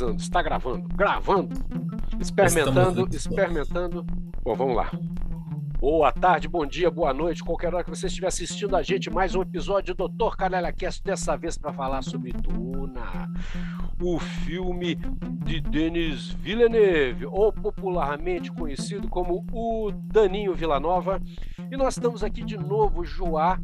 Está gravando, gravando, experimentando, experimentando. Bom, vamos lá. Boa tarde, bom dia, boa noite, qualquer hora que você estiver assistindo a gente, mais um episódio do Dr. Canela Cast, dessa vez para falar sobre Duna, o filme de Denis Villeneuve, ou popularmente conhecido como o Daninho Villanova. E nós estamos aqui de novo, Joá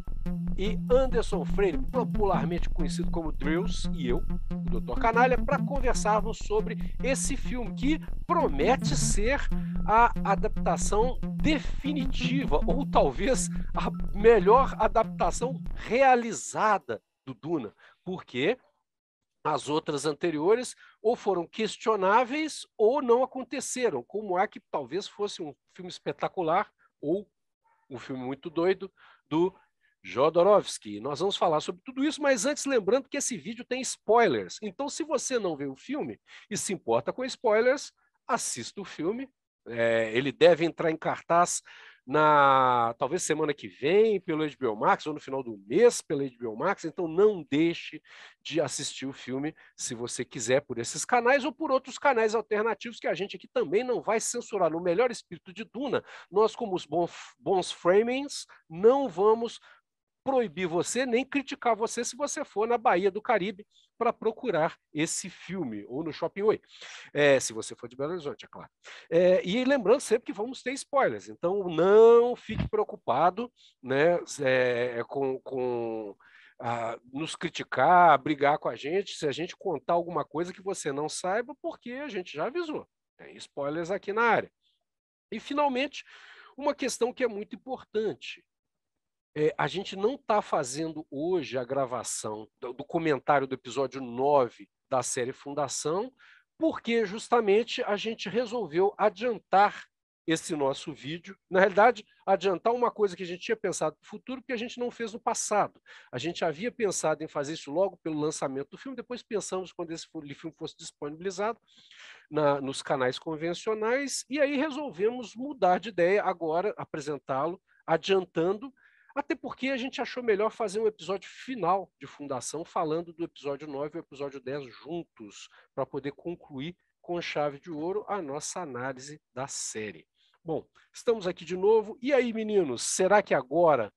e Anderson Freire, popularmente conhecido como Drills, e eu, o Dr. Canalha, para conversarmos sobre esse filme que promete ser a adaptação definitiva, ou talvez a melhor adaptação realizada do Duna, porque as outras anteriores ou foram questionáveis ou não aconteceram, como há que talvez fosse um filme espetacular ou um filme muito doido do Jodorowsky. Nós vamos falar sobre tudo isso, mas antes lembrando que esse vídeo tem spoilers. Então, se você não vê o filme e se importa com spoilers, assista o filme. É, ele deve entrar em cartaz na talvez semana que vem pelo HBO Max ou no final do mês pelo HBO Max, então não deixe de assistir o filme se você quiser por esses canais ou por outros canais alternativos que a gente aqui também não vai censurar. No melhor espírito de Duna, nós como os bons, bons framings não vamos proibir você nem criticar você se você for na Bahia do Caribe para procurar esse filme, ou no Shopping Oi, é, se você for de Belo Horizonte, é claro. É, e lembrando sempre que vamos ter spoilers, então não fique preocupado né, é, com, com a, nos criticar, brigar com a gente, se a gente contar alguma coisa que você não saiba, porque a gente já avisou. Tem spoilers aqui na área. E, finalmente, uma questão que é muito importante é, a gente não está fazendo hoje a gravação do, do, comentário do episódio 9 da série Fundação, porque justamente a gente resolveu adiantar esse nosso vídeo. Na realidade, adiantar uma coisa que a gente tinha pensado no futuro, que a gente não fez no passado. A gente havia pensado em fazer isso logo pelo lançamento do filme, depois pensamos quando esse filme fosse disponibilizado na, nos canais convencionais, e aí resolvemos mudar de ideia agora, apresentá-lo, adiantando até porque a gente achou melhor fazer um episódio final de Fundação, falando do episódio 9 e o episódio 10 juntos, para poder concluir com chave de ouro a nossa análise da série. Bom, estamos aqui de novo. E aí, meninos, será que agora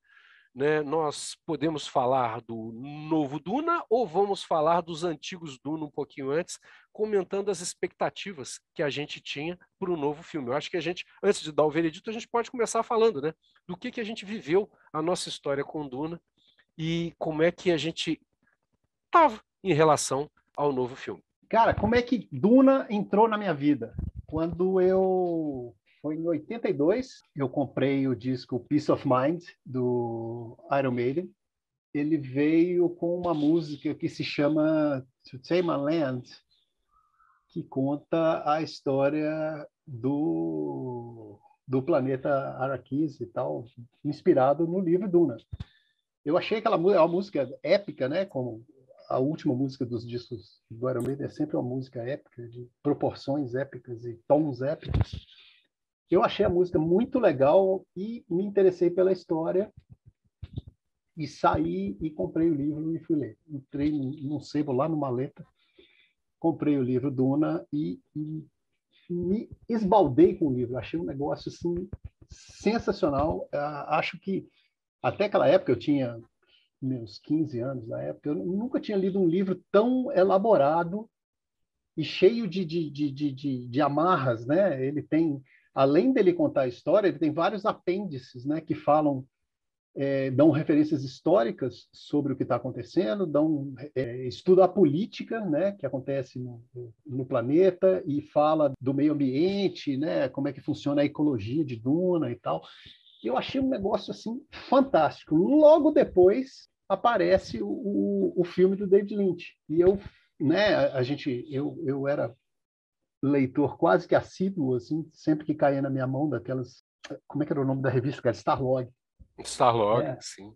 né, nós podemos falar do novo Duna ou vamos falar dos antigos Duna um pouquinho antes, comentando as expectativas que a gente tinha para o novo filme? Eu acho que a gente, antes de dar o veredito, a gente pode começar falando né, do que, que a gente viveu a nossa história com Duna e como é que a gente estava em relação ao novo filme. Cara, como é que Duna entrou na minha vida? Quando eu foi em 82, eu comprei o disco Peace of Mind, do Iron Maiden. Ele veio com uma música que se chama To Tame a Land, que conta a história do, do planeta Arrakis e tal, inspirado no livro Duna. Eu achei aquela é uma música épica, né? Como a última música dos discos do Iron Maiden é sempre uma música épica, de proporções épicas e tons épicos. Eu achei a música muito legal e me interessei pela história e saí e comprei o livro e fui ler. Entrei num sebo lá no Maleta, comprei o livro Duna e, e me esbaldei com o livro. Achei um negócio assim sensacional. Uh, acho que até aquela época eu tinha meus 15 anos na época, eu nunca tinha lido um livro tão elaborado e cheio de, de, de, de, de amarras, né? Ele tem além dele contar a história, ele tem vários apêndices, né, que falam, é, dão referências históricas sobre o que está acontecendo, dão é, estuda a política, né, que acontece no, no, planeta e fala do meio ambiente, né, como é que funciona a ecologia de Duna e tal. Eu achei um negócio assim fantástico. Logo depois aparece o, o, o filme do David Lynch e eu, né, a gente, eu, eu era leitor quase que assíduo, assim, sempre que caía na minha mão daquelas. Como é que era o nome da revista, cara? Starlog. Starlog, é. sim.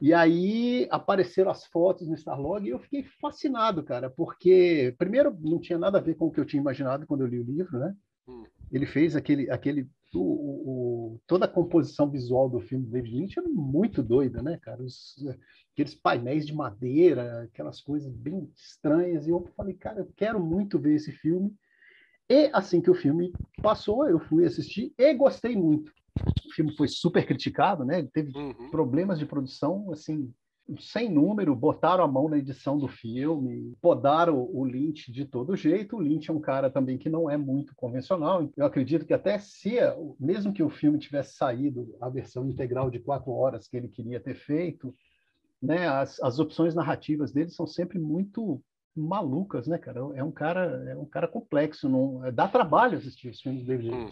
E aí apareceram as fotos no Starlog e eu fiquei fascinado, cara, porque, primeiro, não tinha nada a ver com o que eu tinha imaginado quando eu li o livro, né? Hum. Ele fez aquele. aquele o, o, toda a composição visual do filme do David Lynch é muito doida, né, cara? Os, aqueles painéis de madeira, aquelas coisas bem estranhas. E eu falei, cara, eu quero muito ver esse filme. E assim que o filme passou, eu fui assistir e gostei muito. O filme foi super criticado, né? Ele teve uhum. problemas de produção, assim, sem número, botaram a mão na edição do filme, podaram o Lynch de todo jeito. O Lynch é um cara também que não é muito convencional. Eu acredito que até se, mesmo que o filme tivesse saído a versão integral de quatro horas que ele queria ter feito, né, as, as opções narrativas dele são sempre muito malucas, né, cara? É um cara, é um cara complexo, não dá trabalho assistir os filmes do David. Hum.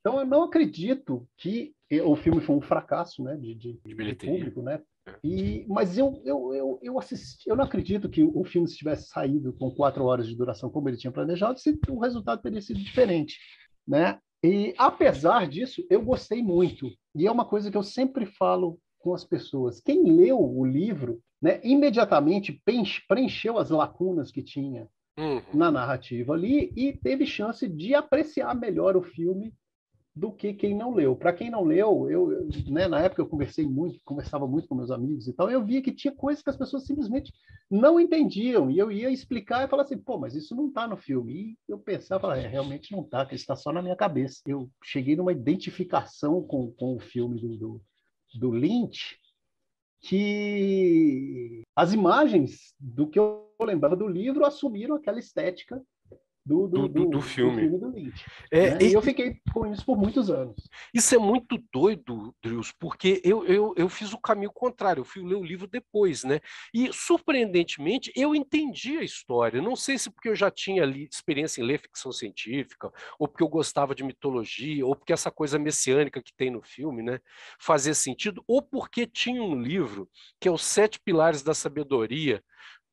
Então eu não acredito que o filme foi um fracasso, né, de, de, de público, né? E, mas eu, eu, eu, eu, assisti, eu não acredito que o filme se tivesse saído com quatro horas de duração como ele tinha planejado, se o resultado teria sido diferente, né? E apesar disso, eu gostei muito. E é uma coisa que eu sempre falo com as pessoas. Quem leu o livro, né, imediatamente preencheu as lacunas que tinha uhum. na narrativa ali e teve chance de apreciar melhor o filme do que quem não leu. Para quem não leu, eu, né, na época eu conversei muito, conversava muito com meus amigos e tal, eu via que tinha coisas que as pessoas simplesmente não entendiam, e eu ia explicar e falar assim, pô, mas isso não está no filme. E eu pensava, é, realmente não está, que está só na minha cabeça. Eu cheguei numa identificação com, com o filme do, do, do Lynch, que as imagens do que eu lembrava do livro assumiram aquela estética do, do, do, do filme. do Lynch. É, né? e, e, eu fiquei com isso por muitos anos. Isso é muito doido, Drius, porque eu, eu, eu fiz o caminho contrário, eu fui ler o livro depois, né? E, surpreendentemente, eu entendi a história. Não sei se porque eu já tinha ali experiência em ler ficção científica, ou porque eu gostava de mitologia, ou porque essa coisa messiânica que tem no filme, né, fazia sentido, ou porque tinha um livro que é Os Sete Pilares da Sabedoria,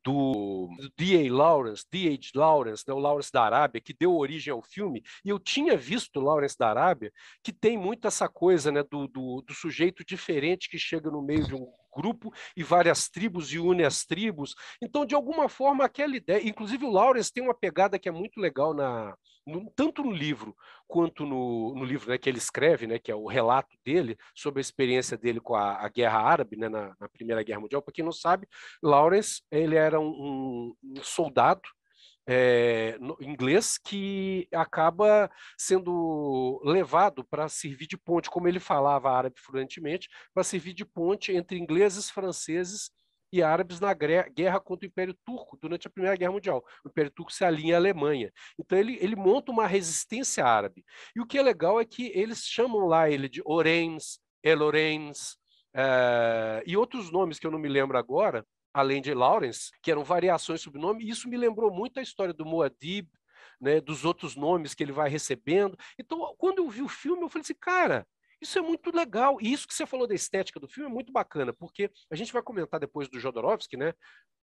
do D.A. Lawrence, D.H. Lawrence, né, o Lawrence da Arábia, que deu origem ao filme, e eu tinha visto o Lawrence da Arábia, que tem muito essa coisa né, do, do, do sujeito diferente que chega no meio de um grupo e várias tribos e une as tribos. Então, de alguma forma, aquela ideia. Inclusive, o Lawrence tem uma pegada que é muito legal na, no, tanto no livro quanto no, no livro né, que ele escreve, né, que é o relato dele sobre a experiência dele com a, a Guerra Árabe, né, na, na, Primeira Guerra Mundial. Para quem não sabe, Lawrence ele era um, um soldado é, inglês que acaba sendo levado para servir de ponte, como ele falava árabe fluentemente, para servir de ponte entre ingleses, franceses e árabes na guerra contra o Império Turco durante a Primeira Guerra Mundial. O Império Turco se alinha à Alemanha. Então ele, ele monta uma resistência árabe. E o que é legal é que eles chamam lá ele de Orenz, Elorens uh, e outros nomes que eu não me lembro agora, além de Lawrence, que eram variações sobre nome, e isso me lembrou muito a história do Muad'Dib, né, dos outros nomes que ele vai recebendo. Então, quando eu vi o filme, eu falei assim, cara, isso é muito legal. E isso que você falou da estética do filme é muito bacana, porque a gente vai comentar depois do Jodorowsky, né?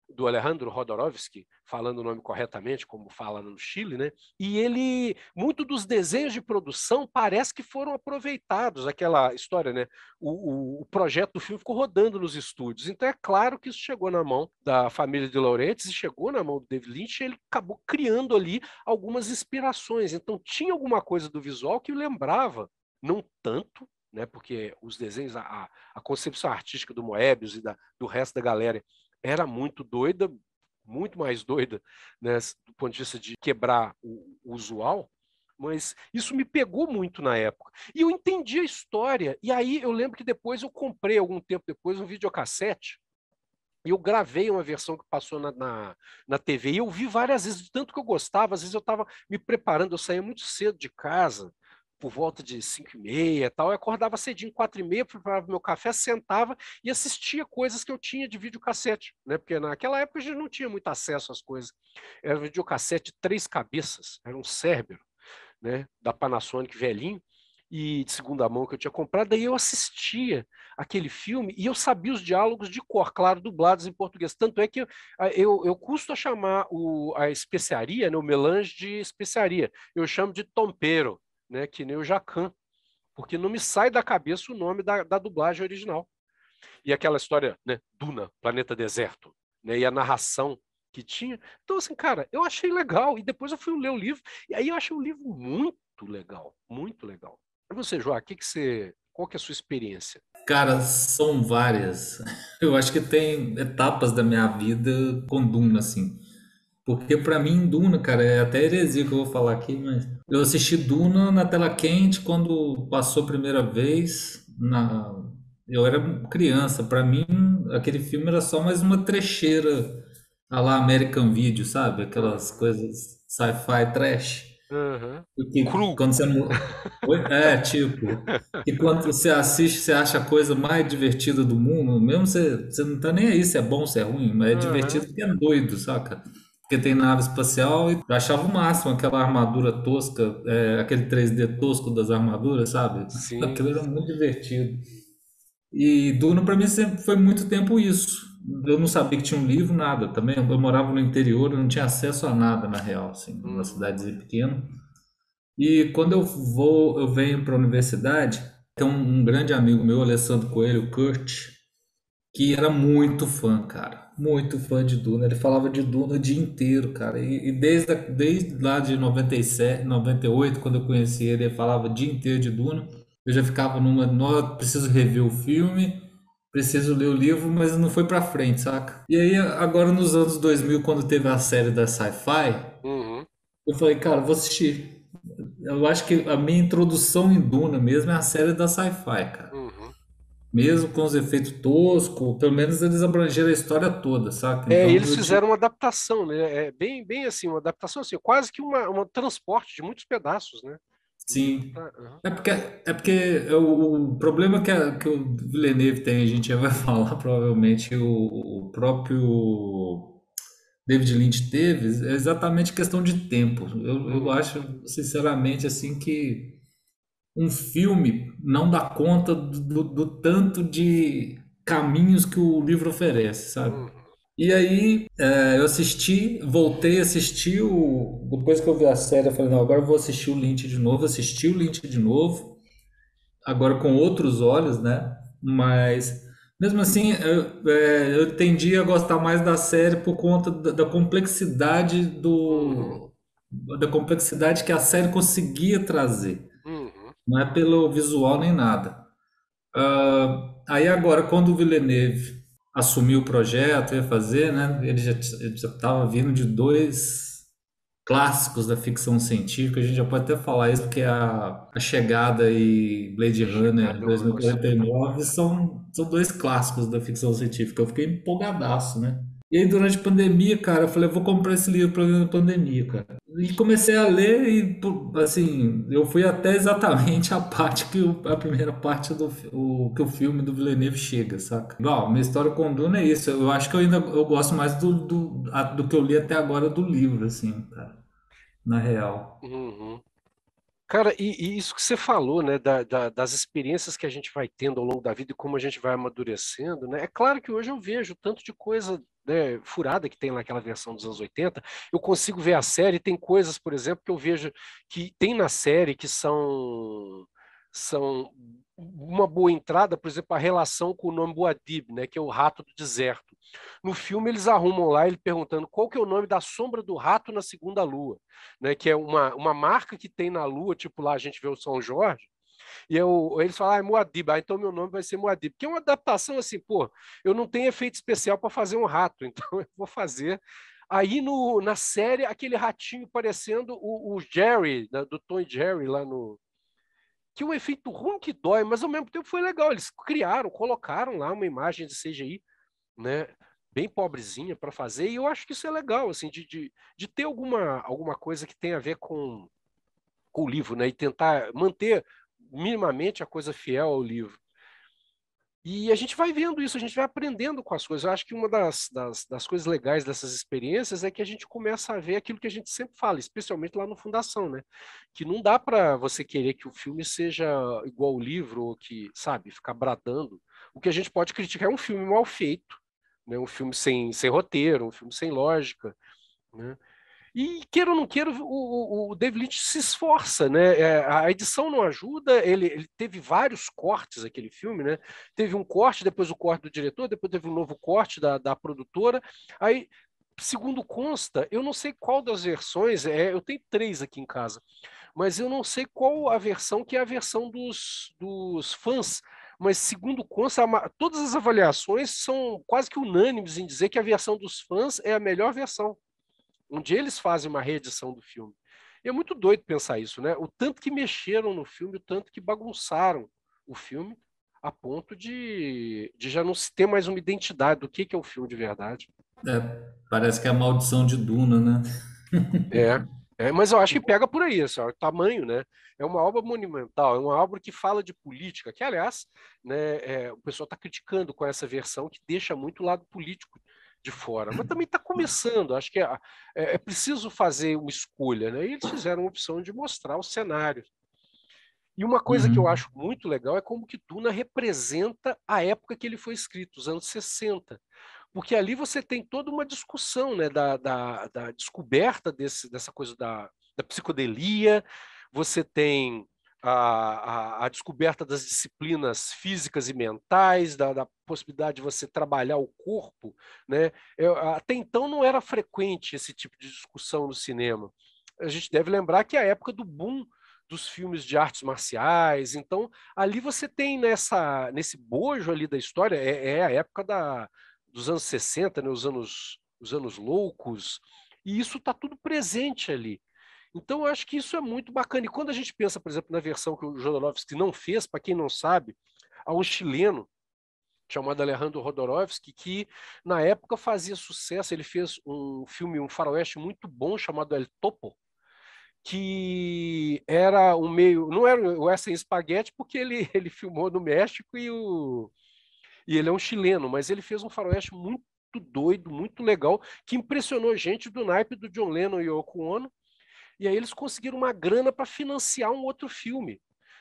Do Alejandro Rodorovsky, falando o nome corretamente, como fala no Chile, né? E ele, muito dos desenhos de produção parece que foram aproveitados, aquela história, né? O, o, o, projeto do filme ficou rodando nos estúdios. Então é claro que isso chegou na mão da família de Laurentiis e chegou na mão do David Lynch, e ele acabou criando ali algumas inspirações. Então tinha alguma coisa do visual que lembrava, não tanto, né? Porque os desenhos, a, a concepção artística do Moebius e da, do resto da galera era muito doida, muito mais doida, né, do ponto de vista de quebrar o, o usual, mas isso me pegou muito na época. E eu entendi a história. E aí eu lembro que depois eu comprei, algum tempo depois, um videocassete. E eu gravei uma versão que passou na, na, na TV. E eu vi várias vezes, tanto que eu gostava. Às vezes eu estava me preparando, eu saía muito cedo de casa por volta de 5 e meia tal, eu acordava cedinho, 4 e meia, preparava meu café, sentava e assistia coisas que eu tinha de videocassete, né? Porque naquela época a gente não tinha muito acesso às coisas. Era um videocassete três cabeças, era um Cérbero, né? Da Panasonic velhinho, e de segunda mão que eu tinha comprado, daí eu assistia aquele filme e eu sabia os diálogos de cor, claro, dublados em português. Tanto é que eu, eu, eu custo a chamar o, a especiaria, né, o melange de especiaria. Eu chamo de tompero, né, que nem o Jacan, porque não me sai da cabeça o nome da, da dublagem original. E aquela história, né, Duna, Planeta Deserto, né, e a narração que tinha. Então, assim, cara, eu achei legal. E depois eu fui ler o livro, e aí eu achei o livro muito legal, muito legal. E você, João, que que você, qual que é a sua experiência? Cara, são várias. Eu acho que tem etapas da minha vida com Duna, assim. Porque para mim, Duna, cara, é até heresia que eu vou falar aqui, mas eu assisti Duna na tela quente quando passou a primeira vez. Na... Eu era criança, para mim aquele filme era só mais uma trecheira a lá American Video, sabe? Aquelas coisas sci-fi trash. Uhum. Cru. quando você. É, tipo. E quando você assiste, você acha a coisa mais divertida do mundo, mesmo você, você não tá nem aí se é bom, se é ruim, mas é uhum. divertido porque é doido, saca? Porque tem nave espacial e eu achava o máximo aquela armadura tosca, é, aquele 3D tosco das armaduras, sabe? Sim. Aquilo era muito divertido. E Duna para mim sempre foi muito tempo isso. Eu não sabia que tinha um livro, nada. Também eu morava no interior, eu não tinha acesso a nada na real, assim, numa hum. cidadezinha pequena. E quando eu vou, eu venho para a universidade, tem um, um grande amigo meu, Alessandro Coelho, Kurt, que era muito fã, cara muito fã de Duna. Ele falava de Duna o dia inteiro, cara. E, e desde, desde lá de 97, 98, quando eu conheci ele, ele falava o dia inteiro de Duna. Eu já ficava numa, não preciso rever o filme, preciso ler o livro, mas não foi pra frente, saca? E aí, agora nos anos 2000, quando teve a série da Sci-Fi, uhum. eu falei, cara, vou assistir. Eu acho que a minha introdução em Duna mesmo é a série da Sci-Fi, cara. Uhum mesmo com os efeitos toscos, pelo menos eles abrangeram a história toda, saca? É, então, eles fizeram uma adaptação, né? É bem, bem assim, uma adaptação assim, quase que uma, um transporte de muitos pedaços, né? Sim. Uhum. É porque, é porque o, o problema que, a, que o Villeneuve tem, a gente já vai falar provavelmente, o, o próprio David Lynch teve, é exatamente questão de tempo. Eu, eu uhum. acho, sinceramente, assim, que um filme não dá conta do, do, tanto de caminhos que o livro oferece, sabe? Uhum. E aí é, eu assisti, voltei a assistir o. Depois que eu vi a série, eu falei, não, agora eu vou assistir o Lynch de novo, assisti o Lynch de novo, agora com outros olhos, né? Mas mesmo assim, eu, é, eu tendi a gostar mais da série por conta da, da complexidade do. Uhum. da complexidade que a série conseguia trazer não é pelo visual nem nada. Uh, aí agora, quando o Villeneuve assumiu o projeto, ia fazer, né, ele já estava vindo de dois clássicos da ficção científica, a gente já pode até falar isso, porque a, a Chegada e Blade Runner 2049 são, são dois clássicos da ficção científica. Eu fiquei empolgadaço, né? E aí, durante a pandemia, cara, eu falei, eu vou comprar esse livro para ler na pandemia, cara. E comecei a ler e, assim, eu fui até exatamente a parte que o, a primeira parte do o, que o filme do Villeneuve chega, saca? Igual, minha história com Duna é isso. Eu acho que eu ainda eu gosto mais do, do, do que eu li até agora do livro, assim, cara. Na real. Uhum. Cara, e, e, isso que você falou, né, da, da, das experiências que a gente vai tendo ao longo da vida e como a gente vai amadurecendo, né? É claro que hoje eu vejo tanto de coisa né, furada que tem naquela versão dos anos 80, eu consigo ver a série, tem coisas, por exemplo, que eu vejo que tem na série que são são uma boa entrada, por exemplo, a relação com o nome Boadib, né, que é o rato do deserto. No filme eles arrumam lá ele perguntando qual que é o nome da sombra do rato na segunda lua, né, que é uma, uma marca que tem na lua, tipo lá a gente vê o São Jorge, e eu, eles falam, ah, é ah, então meu nome vai ser Moadib, que é uma adaptação assim, pô, eu não tenho efeito especial para fazer um rato, então eu vou fazer Aí no, na série, aquele ratinho parecendo o, o Jerry, né, do Tom e Jerry lá no, que o efeito ruim que dói, mas ao mesmo tempo foi legal. Eles criaram, colocaram lá uma imagem de CGI, né? Bem pobrezinha para fazer, e eu acho que isso é legal, assim, de, de, de ter alguma, alguma coisa que tenha a ver com, com o livro, né? E tentar manter minimamente a coisa fiel ao livro. E a gente vai vendo isso, a gente vai aprendendo com as coisas. Eu acho que uma das, das, das, coisas legais dessas experiências é que a gente começa a ver aquilo que a gente sempre fala, especialmente lá no Fundação, né? Que não dá para você querer que o filme seja igual ao livro, ou que, sabe, ficar bradando. O que a gente pode criticar é um filme mal feito, né? um filme sem, sem roteiro, um filme sem lógica. Né? E queira ou não queira, o, o, David Lynch se esforça, né? É, a edição não ajuda, ele, ele, teve vários cortes aquele filme, né? Teve um corte, depois o corte do diretor, depois teve um novo corte da, da produtora. Aí, segundo consta, eu não sei qual das versões, é, eu tenho três aqui em casa, mas eu não sei qual a versão que é a versão dos, dos fãs. Mas, segundo consta, todas as avaliações são quase que unânimes em dizer que a versão dos fãs é a melhor versão, onde eles fazem uma reedição do filme. E é muito doido pensar isso, né? O tanto que mexeram no filme, o tanto que bagunçaram o filme, a ponto de, de já não se ter mais uma identidade do que, que é o filme de verdade. É, parece que é a maldição de Duna, né? é, é, mas eu acho que pega por aí, assim, o tamanho, né? É uma obra monumental, é uma obra que fala de política, que, aliás, né, é, o pessoal está criticando com essa versão que deixa muito o lado político de fora, mas também está começando. Acho que é, é, é, preciso fazer uma escolha, né? E eles fizeram a opção de mostrar o cenário. E uma coisa uhum. que eu uhum. acho muito legal é como que Duna representa a época que ele foi escrito, os anos 60 porque ali você tem toda uma discussão né, da, da, da descoberta desse, dessa coisa da, da psicodelia, você tem a, a, a, descoberta das disciplinas físicas e mentais, da, da, possibilidade de você trabalhar o corpo. Né? Eu, até então não era frequente esse tipo de discussão no cinema. A gente deve lembrar que é a época do boom dos filmes de artes marciais. Então, ali você tem nessa nesse bojo ali da história, é, é a época da, dos anos 60, né, os, anos, os anos loucos, e isso está tudo presente ali. Então, eu acho que isso é muito bacana. E quando a gente pensa, por exemplo, na versão que o Jodorowsky não fez, para quem não sabe, há um chileno chamado Alejandro Rodorovsky, que na época fazia sucesso. Ele fez um filme, um faroeste muito bom chamado El Topo, que era um meio. Não era o Western Spaghetti, porque ele, ele filmou no México e o, e ele é um chileno, mas ele fez um faroeste muito doido, muito legal, que impressionou gente do naipe do John Lennon e Yoko Ono. E aí eles conseguiram uma grana para financiar um outro filme,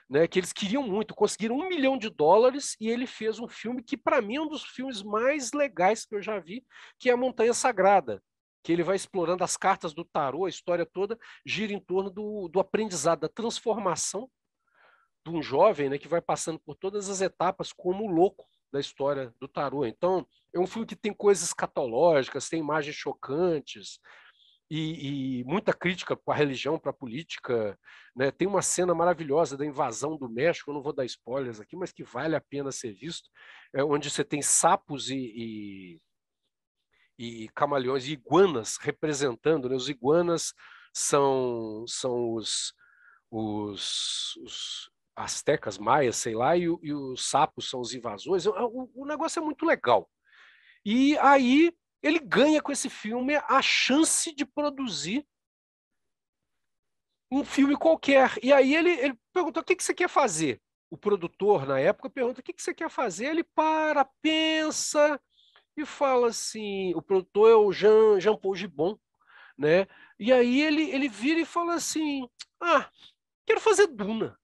né? Que eles queriam muito, conseguiram um milhão de dólares e ele fez um filme que para mim é um dos filmes mais legais que eu já vi, que é a Montanha Sagrada, que ele vai explorando as cartas do tarô, a história toda gira em torno do, do aprendizado, da transformação de um jovem, né? Que vai passando por todas as etapas como louco da história do tarô. Então, é um filme que tem coisas catológicas, tem imagens chocantes e, e muita crítica para a religião, para a política. Né? Tem uma cena maravilhosa da invasão do México, eu não vou dar spoilers aqui, mas que vale a pena ser visto, é onde você tem sapos e, e, e camaleões e iguanas representando. Né? Os iguanas são, são os, os, os astecas, maias, sei lá, e, e os sapos são os invasores. O, o, negócio é muito legal. E aí ele ganha com esse filme a chance de produzir um filme qualquer. E aí ele, ele perguntou: o que, que você quer fazer? O produtor, na época, pergunta: o que, que você quer fazer? Ele para, pensa e fala assim: o produtor é o Jean, Jean Paul Gibon, né? E aí ele, ele vira e fala assim: ah, quero fazer Duna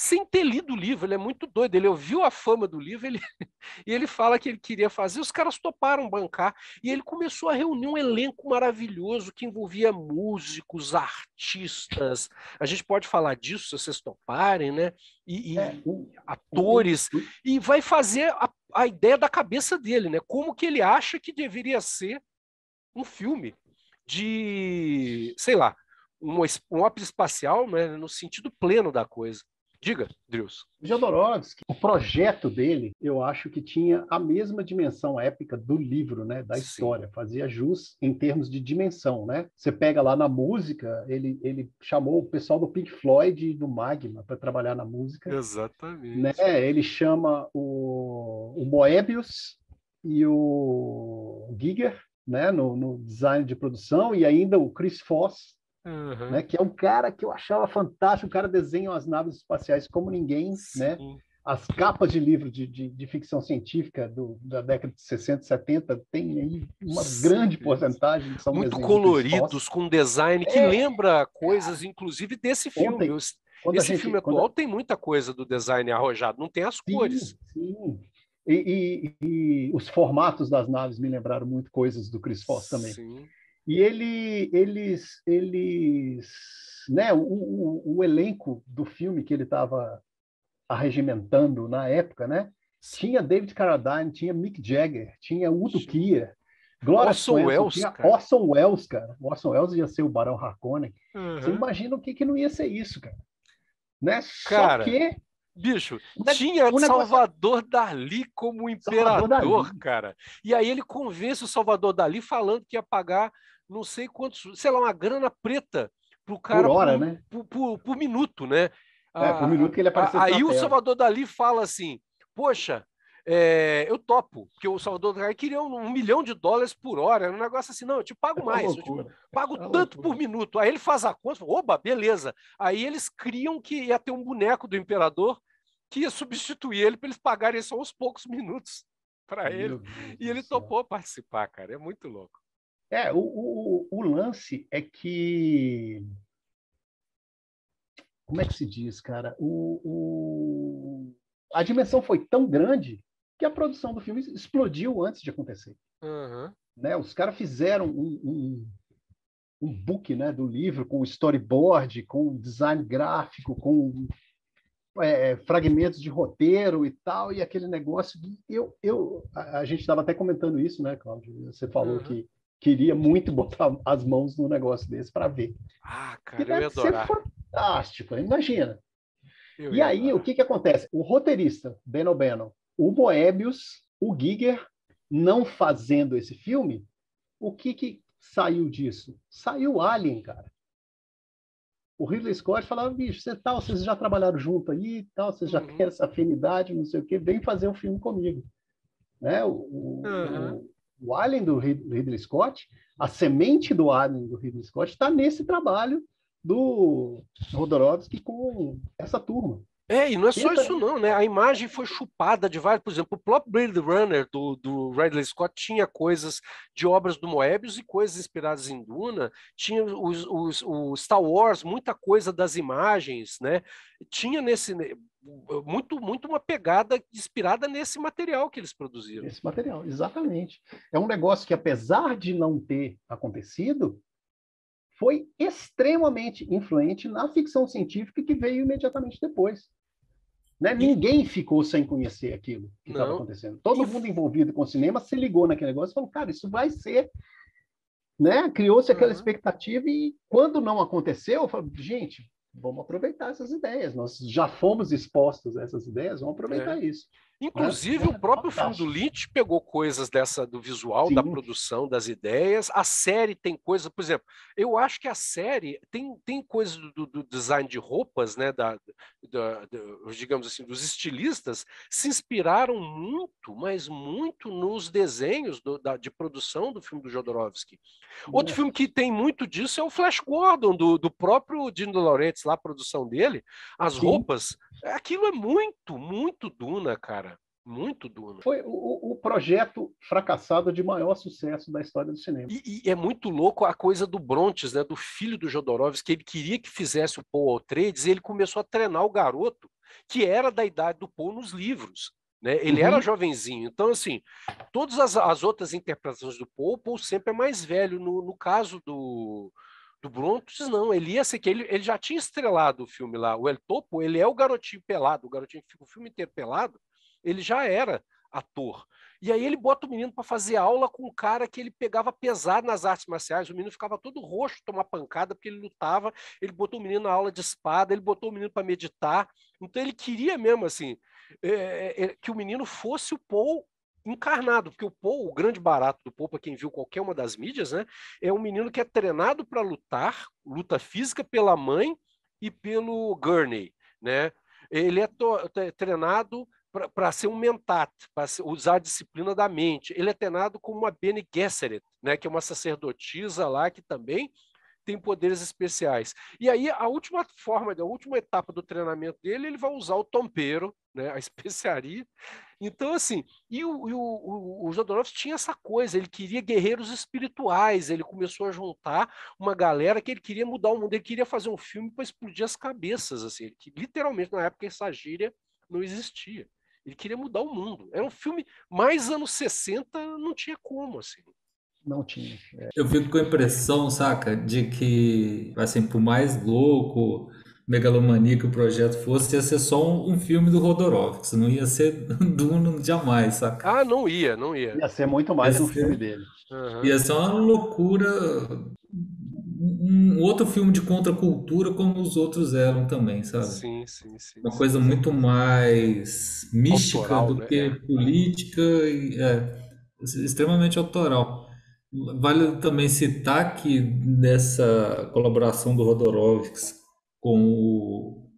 sem ter lido o livro. Ele é muito doido. Ele ouviu a fama do livro ele, e ele fala que ele queria fazer. Os caras toparam bancar. E ele começou a reunir um elenco maravilhoso que envolvia músicos, artistas. A gente pode falar disso se vocês toparem, né? E, e é, atores. e vai fazer a, a ideia da cabeça dele, né? Como que ele acha que deveria ser um filme de, sei lá, um, um ópera espacial, né, no sentido pleno da coisa. Diga, Drius. Jodorowsky, o projeto dele, eu acho que tinha a mesma dimensão épica do livro, né, da Sim. história, fazia jus em termos de dimensão, né? Você pega lá na música, ele, ele chamou o pessoal do Pink Floyd e do Magma para trabalhar na música. Exatamente. Né? Ele chama o, o Moebius e o Giger, né, no, no design de produção e ainda o Chris Foss Uhum. Né, que é um cara que eu achava fantástico, o cara desenha as naves espaciais como ninguém, né? Sim. né? As capas de livro de, de, de ficção científica do, da década de 60, 70 tem aí uma Sim. grande porcentagem que são muito coloridos, com design que é, lembra coisas, inclusive, desse filme. Ontem, Esse gente, filme atual quando... tem muita coisa do design arrojado, não tem as sim, cores. Sim. E, e, e, os formatos das naves me lembraram muito coisas do Chris Foss também. Sim. E ele, eles, eles, né, o, o, o elenco do filme que ele estava arregimentando na época, né, tinha David Carradine, tinha Mick Jagger, tinha Udo Kier, Glória Orson Welles, cara. Orson Welles, cara. Orson Welles ia ser o Barão Harkonnen. Uhum. Você imagina o que, que não ia ser isso, cara. Né? Cara, Só que Bicho, tinha Salvador Dali como imperador, Dali. cara. E aí ele convence o Salvador Dali falando que ia pagar não sei quantos, sei lá, uma grana preta pro cara por hora, por, né? Por, por, por, minuto, né? É, por minuto que ele apareceu. Aí o Salvador Dali fala assim: Poxa, é, eu topo, porque o Salvador Dali queria um, um, milhão de dólares por hora. Era um negócio assim, não, eu te pago é mais, eu te pago é tanto loucura. por minuto. Aí ele faz a conta, oba, beleza. Aí eles criam que ia ter um boneco do imperador que ia substituir ele para eles pagarem só uns poucos minutos para ele. E ele topou participar, cara. É muito louco. É, o, o, o lance é que. Como é que se diz, cara? O, o, a dimensão foi tão grande que a produção do filme explodiu antes de acontecer. Uhum. Né? Os caras fizeram um, um, um book né, do livro com storyboard, com design gráfico, com é, fragmentos de roteiro e tal, e aquele negócio. Eu, eu, a, a gente estava até comentando isso, né, Cláudio? Você falou uhum. que queria muito botar as mãos no negócio desse para ver. Ah, cara, que eu ia adorar. fantástico, imagina. Eu e aí, adorar. o que, que acontece? O roteirista, Beno Beno, o Moebius, o Giger, não fazendo esse filme, o que, que saiu disso? Saiu Alien, cara. O Ridley Scott falava, bicho, você tal, vocês já trabalharam junto aí, tal, vocês já uhum. têm essa afinidade, não sei o quê, vem fazer um filme comigo. Né? O, uhum o Alien do Ridley Scott, a semente do Alien do Ridley Scott está nesse trabalho do Rodorovsky com essa turma. É, e não é só isso não, né? A imagem foi chupada de vários, por exemplo, o próprio Blade Runner do, do Ridley Scott tinha coisas de obras do Moebius e coisas inspiradas em Duna, tinha os, os, o Star Wars, muita coisa das imagens, né? Tinha nesse muito muito uma pegada inspirada nesse material que eles produziram. Esse material, exatamente. É um negócio que apesar de não ter acontecido, foi extremamente influente na ficção científica que veio imediatamente depois. Né? Ninguém ficou sem conhecer aquilo que estava acontecendo. Todo mundo envolvido com o cinema se ligou naquele negócio e falou, cara, isso vai ser. Né? Criou-se aquela uhum. expectativa e quando não aconteceu, eu falei, gente, vamos aproveitar essas ideias. Nós já fomos expostos a essas ideias, vamos aproveitar é. isso. Inclusive, é, o próprio filme do Lynch pegou coisas dessa do visual, Sim. da produção, das ideias. A série tem coisas, por exemplo, eu acho que a série tem, tem coisas do, do design de roupas, né? Da, da, da, digamos assim, dos estilistas se inspiraram muito, mas muito nos desenhos do, da, de produção do filme do Jodorowsky. Outro filme que tem muito disso é o Flash Gordon, do, do próprio Dino Laurentiis, lá a produção dele. As Sim. roupas Aquilo é muito, muito Duna, cara. Muito Duna. Foi o, o, projeto fracassado de maior sucesso da história do cinema. E, e, é muito louco a coisa do Brontes, né, do filho do Jodorowsky, que ele queria que fizesse o Paul Atreides, e ele começou a treinar o garoto, que era da idade do Paul nos livros. Né? Ele uhum. era jovenzinho. Então, assim, todas as, as outras interpretações do Paul, o Paul sempre é mais velho. No, no caso do, do Brontes, não, ele ia ser que ele, ele já tinha estrelado o filme lá. O El Topo, ele é o garotinho pelado, o garotinho que fica o filme inteiro pelado, ele já era ator. E aí ele bota o menino para fazer aula com um cara que ele pegava pesado nas artes marciais. O menino ficava todo roxo, tomar pancada porque ele lutava. Ele botou o menino na aula de espada, ele botou o menino para meditar. Então ele queria mesmo assim é, é, que o menino fosse o Paul encarnado, porque o Paul, o grande barato do Paul, para quem viu qualquer uma das mídias, né, é um menino que é treinado para lutar, luta física pela mãe e pelo Gurney, né? Ele é treinado para ser um mentat, para usar a disciplina da mente. Ele é treinado como uma Bene Gesserit, né, que é uma sacerdotisa lá que também tem poderes especiais. E aí a última forma, a última etapa do treinamento dele, ele vai usar o tompeiro, né, a especiaria, então, assim, e o, e o, o, o Jodorowsky tinha essa coisa, ele queria guerreiros espirituais, ele começou a juntar uma galera que ele queria mudar o mundo, ele queria fazer um filme para explodir as cabeças, assim, que literalmente na época essa gíria não existia. Ele queria mudar o mundo. Era um filme mais anos 60, não tinha como, assim. Não tinha. É. Eu fico com a impressão, saca, de que, assim, por mais louco, megalomania que o projeto fosse, ia ser só um, um filme do Rodorovsky, não ia ser Duna jamais, saca? Ah, não ia, não ia. Ia ser muito mais ia um ser... filme dele. Uhum. Ia ser uma loucura, um outro filme de contracultura como os outros eram também, sabe? Sim, sim, sim. Uma sim, coisa sim. muito mais mística Autoral, do né? que É. política, e, é, extremamente autoral. Vale também citar que nessa colaboração do Rodorovskis com o,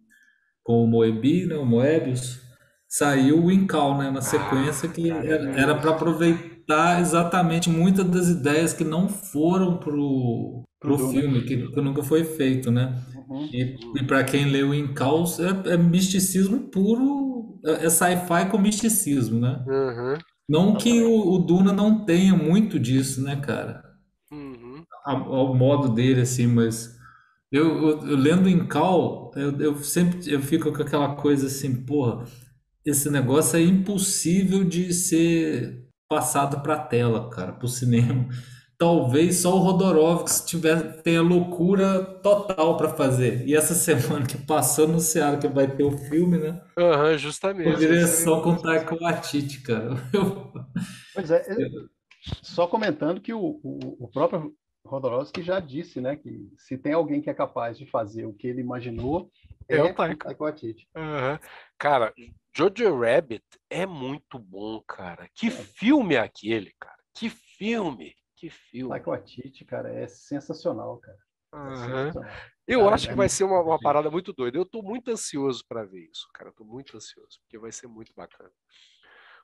com o Moebi, né, o Moebius, saiu o Incal, né, na sequência, que era era para aproveitar exatamente muitas das ideias que não foram pro, pro Pro filme, que, que nunca foi feito, né? Uhum. E, e para quem leu o Incaus, é, é misticismo puro, é, é sci-fi com misticismo, né? Uhum, Não que o, o Duna não tenha muito disso, né, cara? uhum. A- Ao modo dele, assim, mas eu, eu, eu lendo em Cal, eu, eu sempre eu fico com aquela coisa assim, porra, esse negócio é impossível de ser passado pra tela, cara, pro cinema. Talvez só o Rodorovskis tiver, tenha loucura total pra fazer. E essa semana que passou anunciaram que vai ter o filme, né? Aham, Com justamente. direção com Taika Waititi, cara. Pois é, é, só comentando que o, o, o próprio Rodorovsky já disse, né, que se tem alguém que é capaz de fazer o que ele imaginou, É o Taika. Taika Waititi. Aham. Cara, Jojo Rabbit é muito bom, cara. Que filme é aquele, cara? Que filme, que filme. Taika Waititi, cara, é sensacional, cara. É sensacional. Eu Cara, acho que é vai ser uma, uma parada muito doida. Eu tô muito ansioso para ver isso, cara. Tô muito ansioso, porque vai ser muito bacana.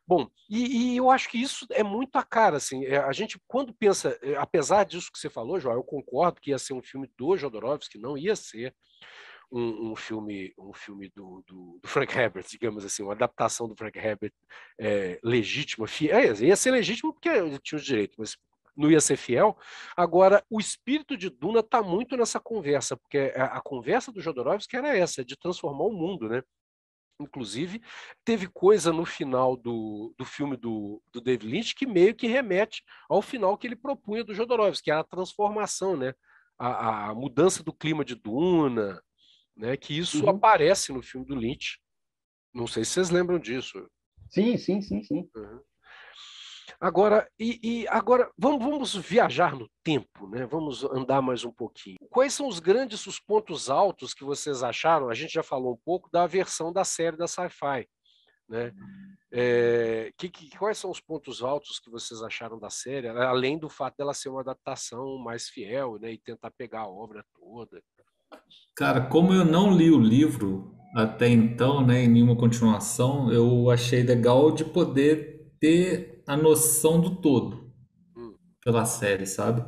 Bom, e, e eu acho que isso é muito a cara, assim. é, a gente, quando pensa, apesar disso que você falou, João, eu concordo que ia ser um filme do Jodorowsky, não ia ser um, um filme, um filme do, do- do Frank Herbert, digamos assim, uma adaptação do Frank Herbert é, legítima, fiel. Ia ser legítimo porque ele tinha os direitos, mas não ia ser fiel. Agora, o espírito de Duna está muito nessa conversa, porque a, a conversa do Jodorowsky era essa, de transformar o mundo, né? Inclusive, teve coisa no final do, do filme do, do David Lynch que meio que remete ao final que ele propunha do Jodorowsky, que é a transformação, né? A, a mudança do clima de Duna, né? Que isso Uhum. aparece no filme do Lynch. Não sei se vocês lembram disso. Sim, sim, sim, sim. Uhum. Agora, e, e agora vamos, vamos viajar no tempo, né? Vamos andar mais um pouquinho. Quais são os grandes os pontos altos que vocês acharam? A gente já falou um pouco da versão da série da Sci-Fi, né? É, que, que- quais são os pontos altos que vocês acharam da série, além do fato dela ser uma adaptação mais fiel, né? E tentar pegar a obra toda. Cara, como eu não li o livro até então, né, em nenhuma continuação, eu achei legal de poder ter a noção do todo Hum. pela série, sabe?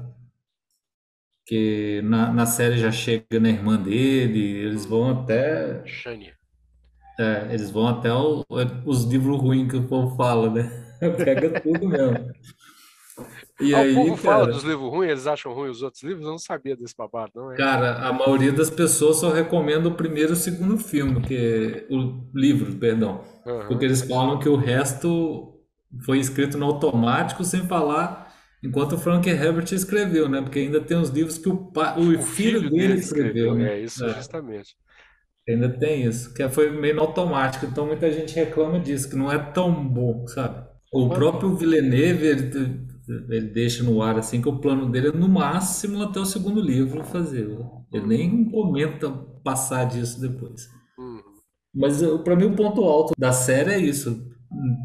Que na, na série já chega na irmã dele, eles vão até, Shania. é, eles vão até o- os livros ruins que o povo fala, né? Pega tudo mesmo. E Ah, aí, o povo fala cara, dos livros ruins, eles acham ruim os outros livros? Eu não sabia desse babado, não é? Cara, a maioria das pessoas só recomenda o primeiro e o segundo filme, que o livro, perdão, Aham. porque eles falam que o resto foi escrito no automático, sem falar, enquanto o Frank Herbert escreveu, né? Porque ainda tem os livros que o, pa... o, O filho dele escreveu, né? É isso, É. justamente. Ainda tem isso, que foi meio no automático, então muita gente reclama disso, que não é tão bom, sabe? O Mas- próprio Villeneuve, ele, ele deixa no ar assim que o plano dele é no máximo até o segundo livro fazer. Ele nem comenta passar disso depois. Uhum. Mas para mim o ponto alto da série é isso,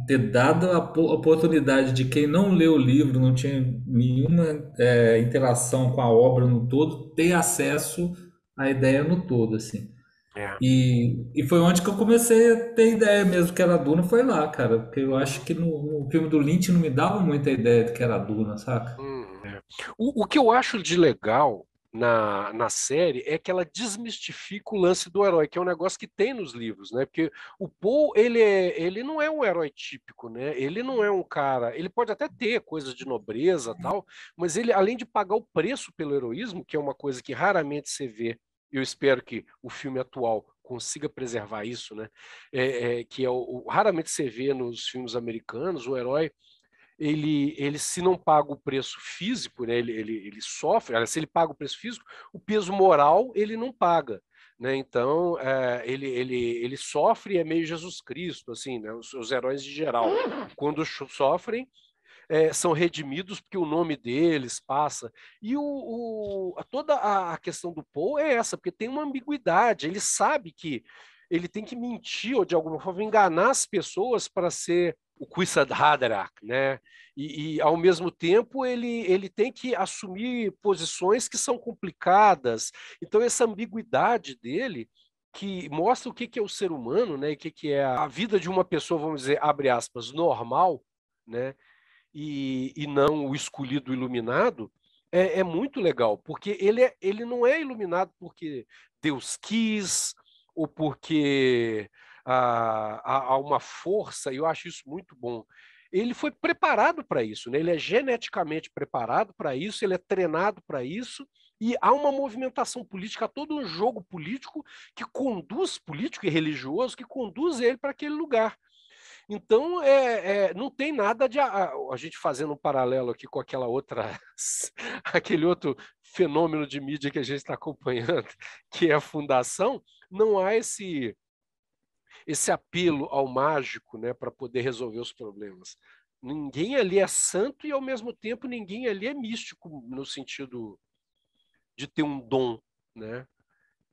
ter dado a po- oportunidade de quem não leu o livro, não tinha nenhuma é, interação com a obra no todo, ter acesso à ideia no todo, assim. É. E, e foi onde que eu comecei a ter ideia mesmo que era Duna, foi lá, cara. Porque eu acho que no, no filme do Lynch não me dava muita ideia de que era Duna, saca? Uhum, é. O, o que eu acho de legal na, na série é que ela desmistifica o lance do herói, que é um negócio que tem nos livros, né? Porque o Paul, ele, é, ele não é um herói típico, né? Ele não é um cara. Ele pode até ter coisas de nobreza tal, mas ele, além de pagar o preço pelo heroísmo, que é uma coisa que raramente você vê, eu espero que o filme atual consiga preservar isso, né? É, é, que é o, o- raramente você vê nos filmes americanos o herói ele, ele se não paga o preço físico, né, ele, ele, ele sofre, se ele paga o preço físico, o peso moral ele não paga. Né? Então, é, ele, ele, ele sofre, é meio Jesus Cristo, assim, né? os, os heróis de geral, quando sofrem, é, são redimidos porque o nome deles passa. E o, o, toda a questão do Paul é essa, porque tem uma ambiguidade. Ele sabe que ele tem que mentir ou de alguma forma enganar as pessoas para ser o Haderach, né? E, e, ao mesmo tempo ele, ele tem que assumir posições que são complicadas. Então essa ambiguidade dele que mostra o que, que é o ser humano, né? E o que, que é a vida de uma pessoa, vamos dizer, abre aspas, normal, né? E, e não o escolhido iluminado, é, é muito legal, porque ele, é, ele não é iluminado porque Deus quis, ou porque há, há uma força, e eu acho isso muito bom. Ele foi preparado para isso, né? ele é geneticamente preparado para isso, ele é treinado para isso, e há uma movimentação política, todo um jogo político que conduz, político e religioso, que conduz ele para aquele lugar. Então, é, é, não tem nada de a, a, gente fazendo um paralelo aqui com aquela outra, aquele outro fenômeno de mídia que a gente está acompanhando, que é a fundação. Não há esse esse apelo ao mágico, né, para poder resolver os problemas. Ninguém ali é santo e ao mesmo tempo ninguém ali é místico no sentido de ter um dom, né?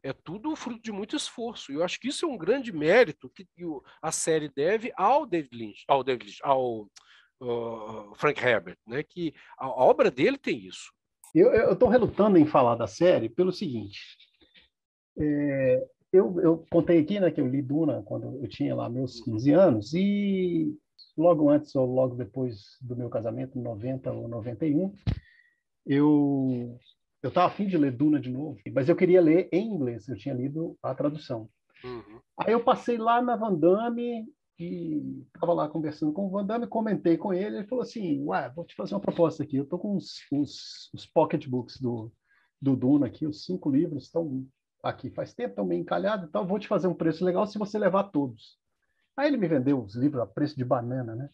É tudo fruto de muito esforço. E eu acho que isso é um grande mérito que a série deve ao David Lynch, ao David Lynch, ao uh, Frank Herbert, né? Que a, obra dele tem isso. Eu estou relutando em falar da série pelo seguinte: é, eu, eu contei aqui, né, que eu li Duna quando eu tinha lá meus 15 anos e logo antes ou logo depois do meu casamento, 90 ou 91, eu eu estava afim de ler Duna de novo, mas eu queria ler em inglês, eu tinha lido a tradução. Uhum. Aí eu passei lá na Van Damme e estava lá conversando com o Van Damme, comentei com ele, ele falou assim, ué, vou te fazer uma proposta aqui, eu estou com os, os, os pocketbooks do, do Duna aqui, os cinco livros estão aqui faz tempo, estão meio encalhados, então vou te fazer um preço legal se você levar todos. Aí ele me vendeu os livros a preço de banana, né?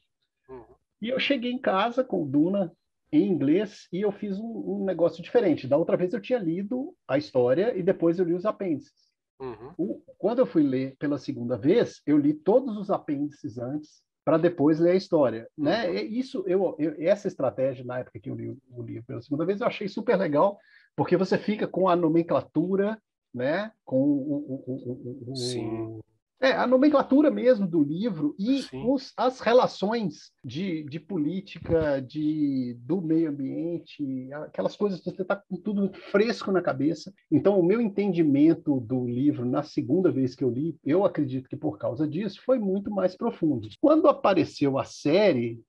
Uhum. E eu cheguei em casa com o Duna em inglês e eu fiz um, um, negócio diferente. Da outra vez eu tinha lido a história e depois eu li os apêndices. Uhum. O, quando eu fui ler pela segunda vez, eu li todos os apêndices antes para depois ler a história, né? uhum. né? isso eu, eu, essa estratégia na época que eu li o livro pela segunda vez eu achei super legal porque você fica com a nomenclatura, né? Com o, o, o, é, a nomenclatura mesmo do livro e os, as relações de, de política, de, do meio ambiente, aquelas coisas que você está com tudo fresco na cabeça. Então, o meu entendimento do livro, na segunda vez que eu li, eu acredito que por causa disso, foi muito mais profundo. Quando apareceu a série,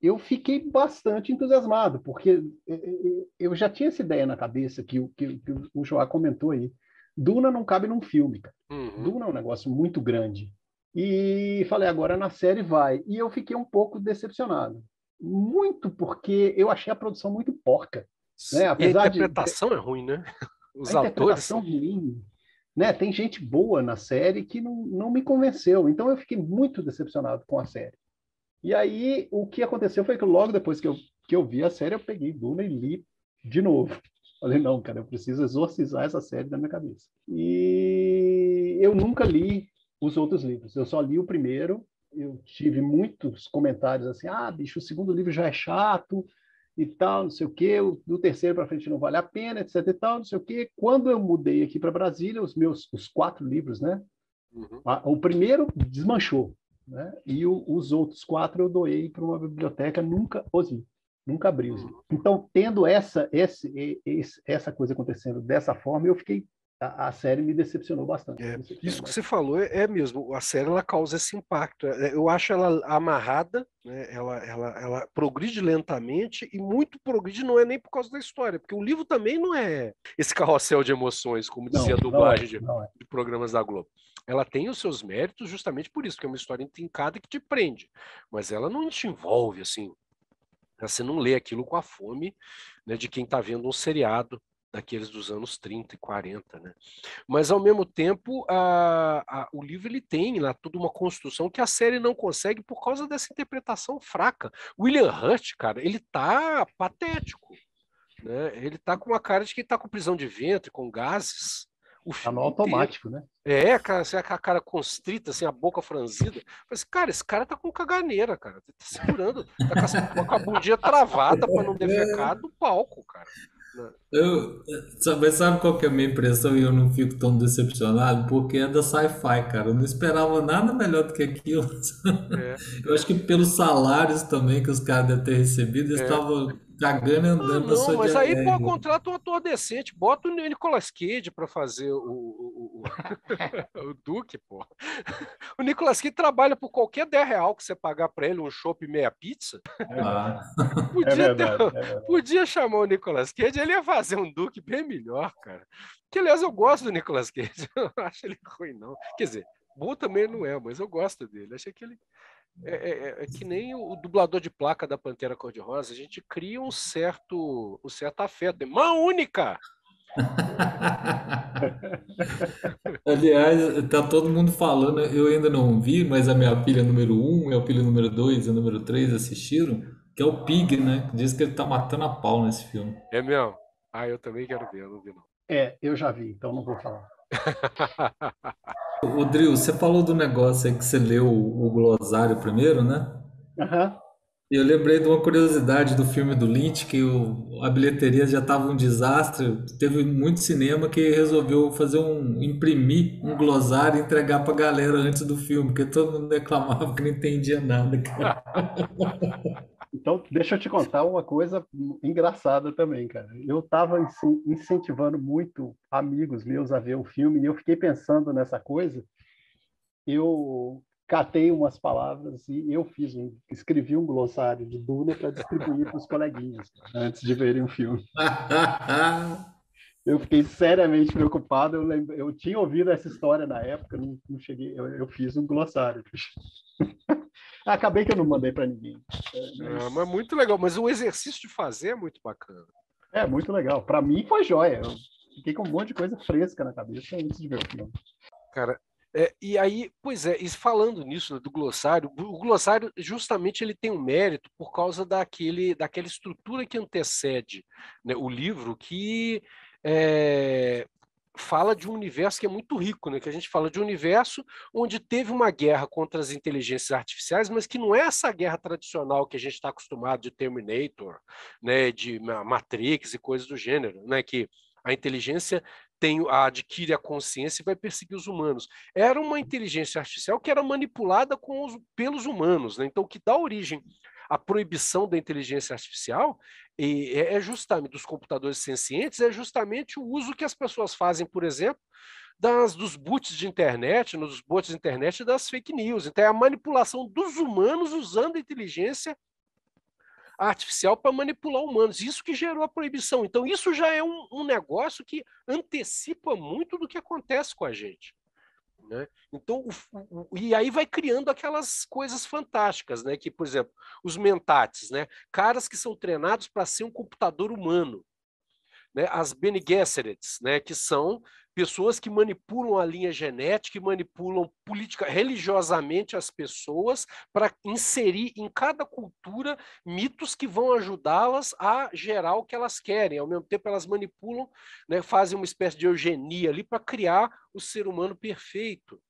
eu fiquei bastante entusiasmado, porque é, é, eu já tinha essa ideia na cabeça que, que, que o Joá comentou aí. Duna não cabe num filme, cara. Uhum. Duna é um negócio muito grande. E falei, agora na série vai. E eu fiquei um pouco decepcionado. Muito porque eu achei a produção muito porca. Né? Apesar e a interpretação de... é ruim, né? Os a atores. interpretação ruim. Né? Tem gente boa na série que não, não me convenceu. Então eu fiquei muito decepcionado com a série. E aí o que aconteceu foi que logo depois que eu, que eu vi a série, eu peguei Duna e li de novo. Falei, não, cara, eu preciso exorcizar essa série da minha cabeça. E eu nunca li os outros livros, eu só li o primeiro. Eu tive muitos comentários assim: ah, bicho, o segundo livro já é chato e tal, não sei o quê, do terceiro para frente não vale a pena, etc e tal, não sei o quê. Quando eu mudei aqui para Brasília, os meus os quatro livros, né? Uhum. A, o primeiro desmanchou, né? E o, os outros quatro eu doei para uma biblioteca, nunca os li. Nunca abriu. Uhum. Então, tendo essa, esse, esse, essa coisa acontecendo dessa forma, eu fiquei. A, a série me decepcionou bastante. É, decepcionou isso bastante. que você falou é, é, mesmo. A série ela causa esse impacto. É, eu acho ela amarrada, né? ela, ela, ela progride lentamente e muito progride não é nem por causa da história, porque o livro também não é esse carrossel de emoções, como dizia não, a dublagem é, de, é. de programas da Globo ela tem os seus méritos justamente por isso, que é uma história intrincada que te prende, mas ela não te envolve assim você não lê aquilo com a fome né, de quem está vendo um seriado daqueles dos anos 30 e 40, né? Mas ao mesmo tempo, a, a, o livro ele tem lá toda uma construção que a série não consegue por causa dessa interpretação fraca. William Hurt, cara, ele tá patético, né? Ele tá com uma cara de que tá com prisão de ventre, com gases, O tá no automático, inteiro. né? É, cara, você é com a cara constrita, assim, a boca franzida. Mas, cara, esse cara tá com caganeira, cara. Tá segurando, tá com a, com a bundinha travada para não defecar do palco, cara. Eu, sabe, sabe qual que é a minha impressão e eu não fico tão decepcionado? Porque é da sci-fi, cara. Eu não esperava nada melhor do que aquilo. É. Eu acho que pelos salários também que os caras devem ter recebido, eles é. Cagando andando ah, não, mas aí pô, contrata um ator decente, bota o Nicolas Cage para fazer o, o, o, o, Duque, pô. O Nicolas Cage trabalha por qualquer 10 real que você pagar para ele, um chopp e meia pizza. Ah. Podia, é verdade, ter, é podia chamar o Nicolas Cage, ele ia fazer um Duque bem melhor, cara. Que, aliás, eu gosto do Nicolas Cage, eu não acho ele ruim, não. Quer dizer, bom também não é, mas eu gosto dele. Achei que ele é, é, é, é, que nem o dublador de placa da Pantera Cor-de-Rosa, a gente cria um certo, um certo afeto. Mão única! Aliás, tá todo mundo falando, eu ainda não vi, mas a minha filha número 1, minha filha número 2 e número 3 assistiram, que é o Pig, né? Diz que ele tá matando a pau nesse filme. É mesmo? Ah, eu também quero ver, eu não vi não. É, eu já vi, então não vou falar. O Drill, você falou do negócio aí que você leu o glossário primeiro, né? Aham. Uhum. Eu lembrei de uma curiosidade do filme do Lynch, que o, a bilheteria já estava um desastre. Teve muito cinema que resolveu fazer um imprimir um glossário e entregar para a galera antes do filme, porque todo mundo reclamava que não entendia nada. Então, deixa eu te contar uma coisa engraçada também, cara. Eu estava incentivando muito amigos meus a ver o filme e eu fiquei pensando nessa coisa. Eu catei umas palavras e eu fiz um, escrevi um glossário de Duna para distribuir para os coleguinhas antes de verem o filme. eu fiquei seriamente preocupado. Eu, lembra, eu tinha ouvido essa história na época, não, não cheguei. Eu, eu, fiz um glossário. Acabei que eu não mandei para ninguém. É, mas... É, muito legal. Mas o exercício de fazer é muito bacana. É, muito legal. Para mim foi jóia. Eu fiquei com um monte de coisa fresca na cabeça antes de ver o filme. Cara, é, e aí, pois é, e falando nisso né, do glossário, o glossário justamente ele tem um mérito por causa daquele, daquela estrutura que antecede né, o livro, que é, fala de um universo que é muito rico, né? Que a gente fala de um universo onde teve uma guerra contra as inteligências artificiais, mas que não é essa guerra tradicional que a gente está acostumado de Terminator, né? De Matrix e coisas do gênero, né? Que a inteligência tem, adquire a consciência e vai perseguir os humanos. Era uma inteligência artificial que era manipulada os, pelos humanos, né? Então, o que dá origem à proibição da inteligência artificial é, é justamente dos computadores sencientes, é justamente o uso que as pessoas fazem, por exemplo, das, dos boots de internet, nos bots de internet das fake news. Então, é a manipulação dos humanos usando a inteligência artificial para manipular humanos. Isso que gerou a proibição. Então, isso já é um, um negócio que antecipa muito do que acontece com a gente. Né? Então, o, o, e aí vai criando aquelas coisas fantásticas, né? Que, por exemplo, os mentates, né? Caras que são treinados para ser um computador humano. Né? As Bene Gesserets, né? Que são pessoas que manipulam a linha genética, que manipulam política, religiosamente as pessoas para inserir em cada cultura mitos que vão ajudá-las a gerar o que elas querem. Ao mesmo tempo, elas manipulam, né, fazem uma espécie de eugenia ali para criar o ser humano perfeito.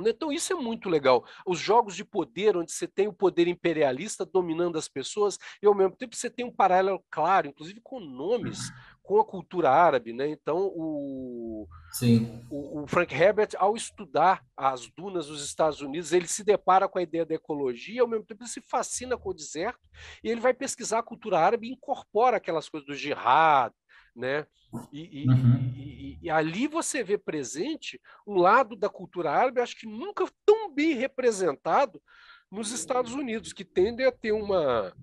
Então, isso é muito legal. Os jogos de poder, onde você tem o poder imperialista dominando as pessoas, e ao mesmo tempo você tem um paralelo claro, inclusive com nomes, com a cultura árabe. Né? Então, o, o, o, Frank Herbert, ao estudar as dunas dos Estados Unidos, ele se depara com a ideia da ecologia, ao mesmo tempo ele se fascina com o deserto, e ele vai pesquisar a cultura árabe e incorpora aquelas coisas do jihad, né? E, uhum. e, e, e, ali você vê presente um lado da cultura árabe, acho que nunca tão bem representado nos Estados Unidos, que tendem a ter uma,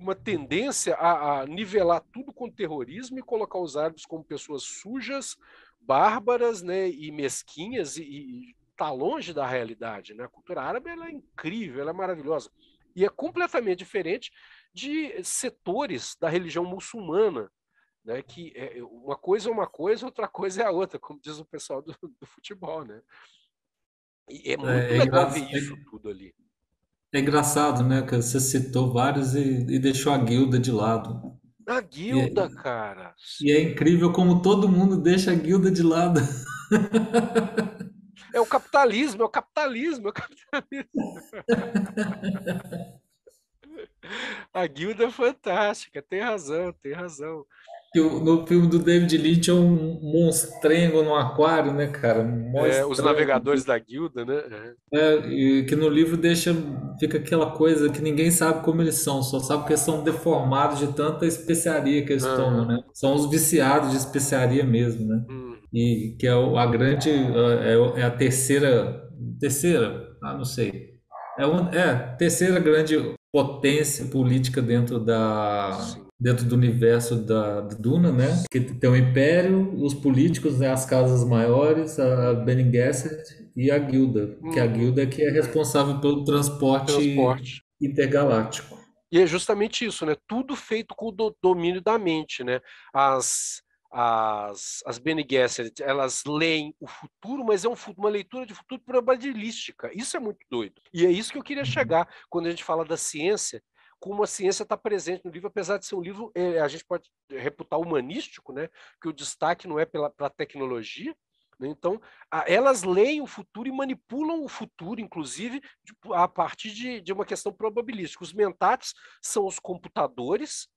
uma tendência a, a nivelar tudo com terrorismo e colocar os árabes como pessoas sujas, bárbaras né, e mesquinhas, e está longe da realidade. Né? A cultura árabe ela é incrível, ela é maravilhosa. E é completamente diferente de setores da religião muçulmana, né? Que é, uma coisa é uma coisa, outra coisa é a outra, como diz o pessoal do, do futebol, né? E é, é muito é, legal ver isso tudo ali. É engraçado, né? Que você citou vários e, e deixou a guilda de lado. A guilda, e é, cara. E é incrível como todo mundo deixa a guilda de lado. É o capitalismo, é o capitalismo, é o capitalismo. A guilda é fantástica, tem razão, tem razão. No filme do David Lynch é um monstrengo no aquário, né, cara? É, os navegadores da guilda, né? É. é, e que no livro deixa, fica aquela coisa que ninguém sabe como eles são, só sabe que eles são deformados de tanta especiaria que eles uhum. tomam, né? São os viciados de especiaria mesmo, né? Uhum. E que é a grande, é, é a terceira, terceira, ah, não sei, é, uma, é terceira grande potência política dentro da dentro do universo da, Duna, né? Que tem o Império, os políticos, né? as casas maiores, a Bene Gesserit e a Guilda, hum. que a Guilda é que é responsável pelo transporte, transporte. intergaláctico. E é justamente isso, né? Tudo feito com o domínio da mente, né? As as, as Bene Gesserit, elas leem o futuro, mas é um, uma leitura de futuro probabilística. Isso é muito doido. E é isso que eu queria uhum. chegar quando a gente fala da ciência, como a ciência está presente no livro, apesar de ser um livro, é, a gente pode reputar humanístico, né? que o destaque não é pela, pela tecnologia, né? então, a, elas leem o futuro e manipulam o futuro, inclusive, de, a partir de, de uma questão probabilística. Os mentates são os computadores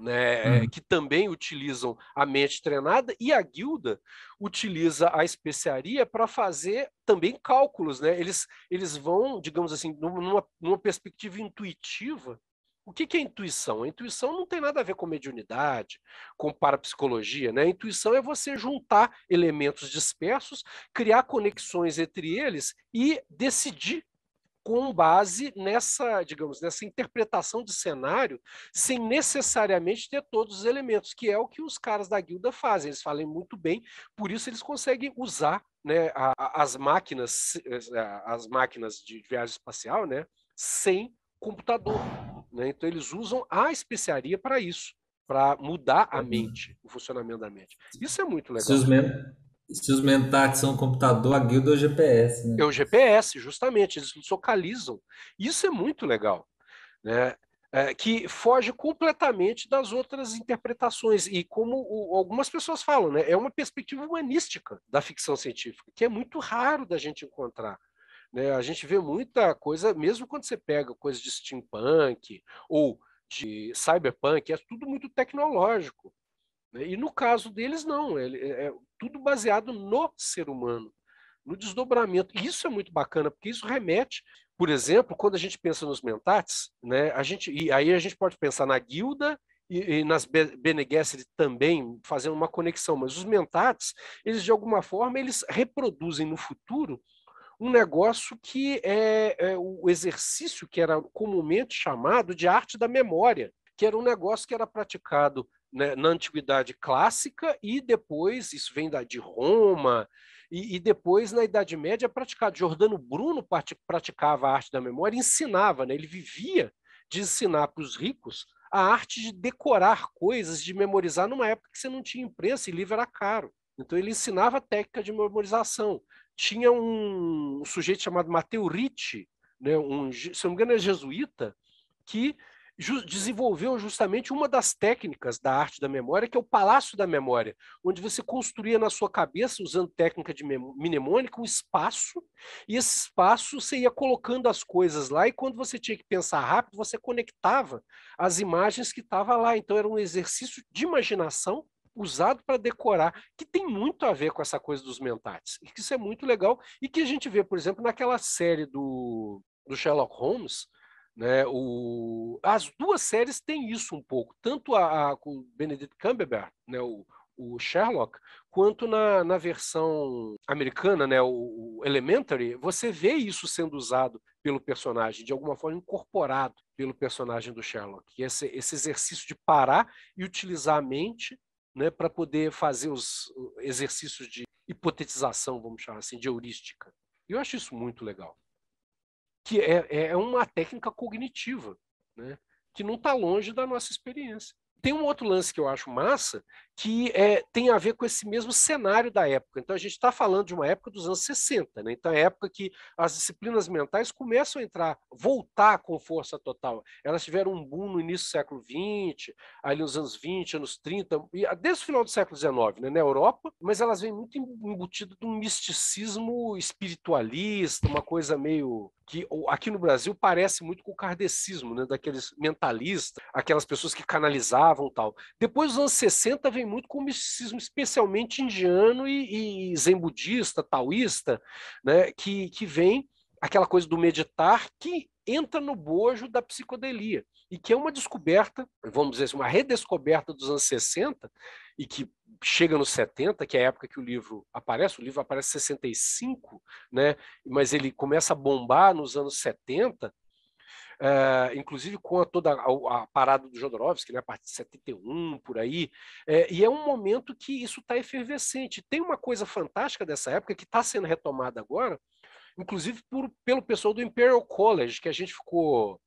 né, uhum. que também utilizam a mente treinada, e a guilda utiliza a especiaria para fazer também cálculos. Né? Eles, eles vão, digamos assim, numa, numa perspectiva intuitiva. O que, que é intuição? A intuição não tem nada a ver com mediunidade, com parapsicologia. Né? A intuição é você juntar elementos dispersos, criar conexões entre eles e decidir com base nessa, digamos, nessa interpretação de cenário, sem necessariamente ter todos os elementos, que é o que os caras da guilda fazem. Eles falam muito bem, por isso eles conseguem usar né, a, a, as máquinas, eh, as máquinas de viagem espacial, né, sem computador. Né? Então eles usam a especiaria para isso, para mudar a uhum. mente, o funcionamento da mente. Isso é muito legal. Se os mentats são computador, a guilda é o GPS, né? É o GPS, justamente, eles localizam. Isso é muito legal, né? É, que foge completamente das outras interpretações. E como o, algumas pessoas falam, né? é uma perspectiva humanística da ficção científica, que é muito raro da gente encontrar. Né? A gente vê muita coisa, mesmo quando você pega coisa de steampunk ou de cyberpunk, é tudo muito tecnológico. Né? E no caso deles, não, é, é tudo baseado no ser humano, no desdobramento. E isso é muito bacana, porque isso remete, por exemplo, quando a gente pensa nos mentats, né, a gente, e aí a gente pode pensar na guilda e, e nas Bene Gesserit também, fazendo uma conexão, mas os mentats, eles de alguma forma, eles reproduzem no futuro um negócio que é, é, o exercício que era comumente chamado de arte da memória, que era um negócio que era praticado né, na antiguidade clássica e depois, isso vem da, de Roma, e, e, depois na Idade Média praticado. Jordano Bruno praticava a arte da memória, ensinava, né, ele vivia de ensinar para os ricos a arte de decorar coisas, de memorizar numa época que você não tinha imprensa e livro era caro. Então ele ensinava a técnica de memorização. Tinha um, sujeito chamado Mateu Ricci, né, um, se não me engano é jesuíta, que ju desenvolveu justamente uma das técnicas da arte da memória, que é o palácio da memória, onde você construía na sua cabeça, usando técnica de mnemônica, um espaço, e esse espaço você ia colocando as coisas lá, e quando você tinha que pensar rápido, você conectava as imagens que estavam lá. Então era um exercício de imaginação usado para decorar, que tem muito a ver com essa coisa dos mentais. E que isso é muito legal, e que a gente vê, por exemplo, naquela série do, do Sherlock Holmes, né? O, as duas séries têm isso um pouco, tanto a, a com Benedict Cumberbatch, né? o, o Sherlock, quanto na, na versão americana, né, o, o, Elementary, você vê isso sendo usado pelo personagem, de alguma forma incorporado pelo personagem do Sherlock. Esse, esse exercício de parar e utilizar a mente né, para poder fazer os exercícios de hipotetização, vamos chamar assim, de heurística. Eu acho isso muito legal que é, é uma técnica cognitiva, né? que não está longe da nossa experiência. Tem um outro lance que eu acho massa, que é, tem a ver com esse mesmo cenário da época. Então, a gente está falando de uma época dos anos 60, né? Então, é a época que as disciplinas mentais começam a entrar, voltar com força total. Elas tiveram um boom no início do século XX, ali nos anos 20, anos 30, desde o final do século XIX, né? na Europa, mas elas vêm muito embutidas de um misticismo espiritualista, uma coisa meio que aqui no Brasil parece muito com o kardecismo, né? daqueles mentalistas, aquelas pessoas que canalizavam tal. Depois dos anos 60 vem muito com o misticismo, especialmente indiano e, e zen budista, taoísta, né? que, que vem aquela coisa do meditar que entra no bojo da psicodelia e que é uma descoberta, vamos dizer assim, uma redescoberta dos anos 60 e que chega nos 70, que é a época que o livro aparece, o livro aparece em 65, né? mas ele começa a bombar nos anos 70, Uh, inclusive com a, toda a, a, parada do Jodorowsky, né, a partir de 71, por aí, é, e é um momento que isso está efervescente. Tem uma coisa fantástica dessa época que está sendo retomada agora, inclusive por, pelo pessoal do Imperial College, que a gente ficou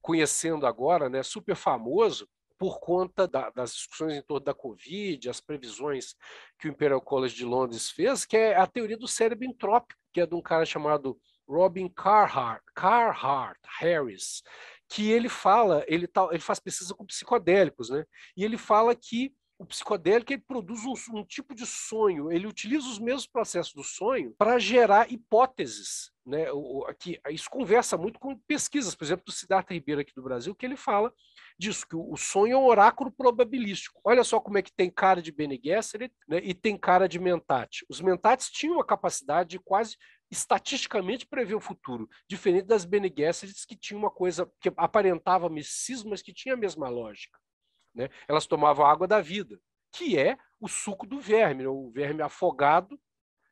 conhecendo agora, né, super famoso, por conta da, das discussões em torno da Covid, as previsões que o Imperial College de Londres fez, que é a teoria do cérebro entrópico, que é de um cara chamado Robin Carhart, Carhart Harris, que ele fala, ele, tá, ele faz pesquisa com psicodélicos, né? E ele fala que o psicodélico ele produz um, um, tipo de sonho, ele utiliza os mesmos processos do sonho para gerar hipóteses. Né? O, aqui, isso conversa muito com pesquisas, por exemplo, do Siddhartha Ribeiro aqui do Brasil, que ele fala disso, que o, o sonho é um oráculo probabilístico. Olha só como é que tem cara de Bene Gesserit né? e tem cara de Mentate. Os Mentates tinham a capacidade de quase estatisticamente prever o futuro, diferente das Bene Gesserits que tinha uma coisa que aparentava misticismo, mas que tinha a mesma lógica. Né? Elas tomavam água da vida, que é o suco do verme. Né? O verme afogado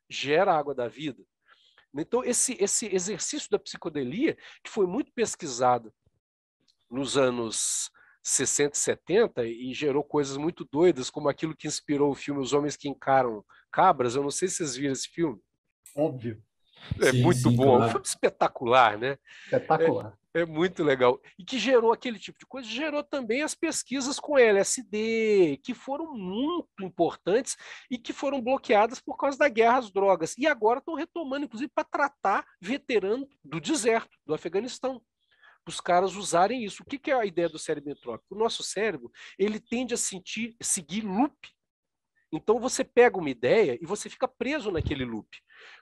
gera água da vida. Então, esse, esse exercício da psicodelia, que foi muito pesquisado nos anos 60 e 70 e gerou coisas muito doidas, como aquilo que inspirou o filme Os Homens que Encaram Cabras. Eu não sei se vocês viram esse filme. Óbvio. É sim, muito sim, bom, claro. foi espetacular, né? Espetacular. É, é, muito legal. E que gerou aquele tipo de coisa, gerou também as pesquisas com LSD, que foram muito importantes e que foram bloqueadas por causa da guerra às drogas. E agora estão retomando, inclusive, para tratar veterano do deserto, do Afeganistão. Os caras usarem isso. O que, que é a ideia do cérebro entrópico? O nosso cérebro ele tende a sentir, seguir loop então você pega uma ideia e você fica preso naquele loop.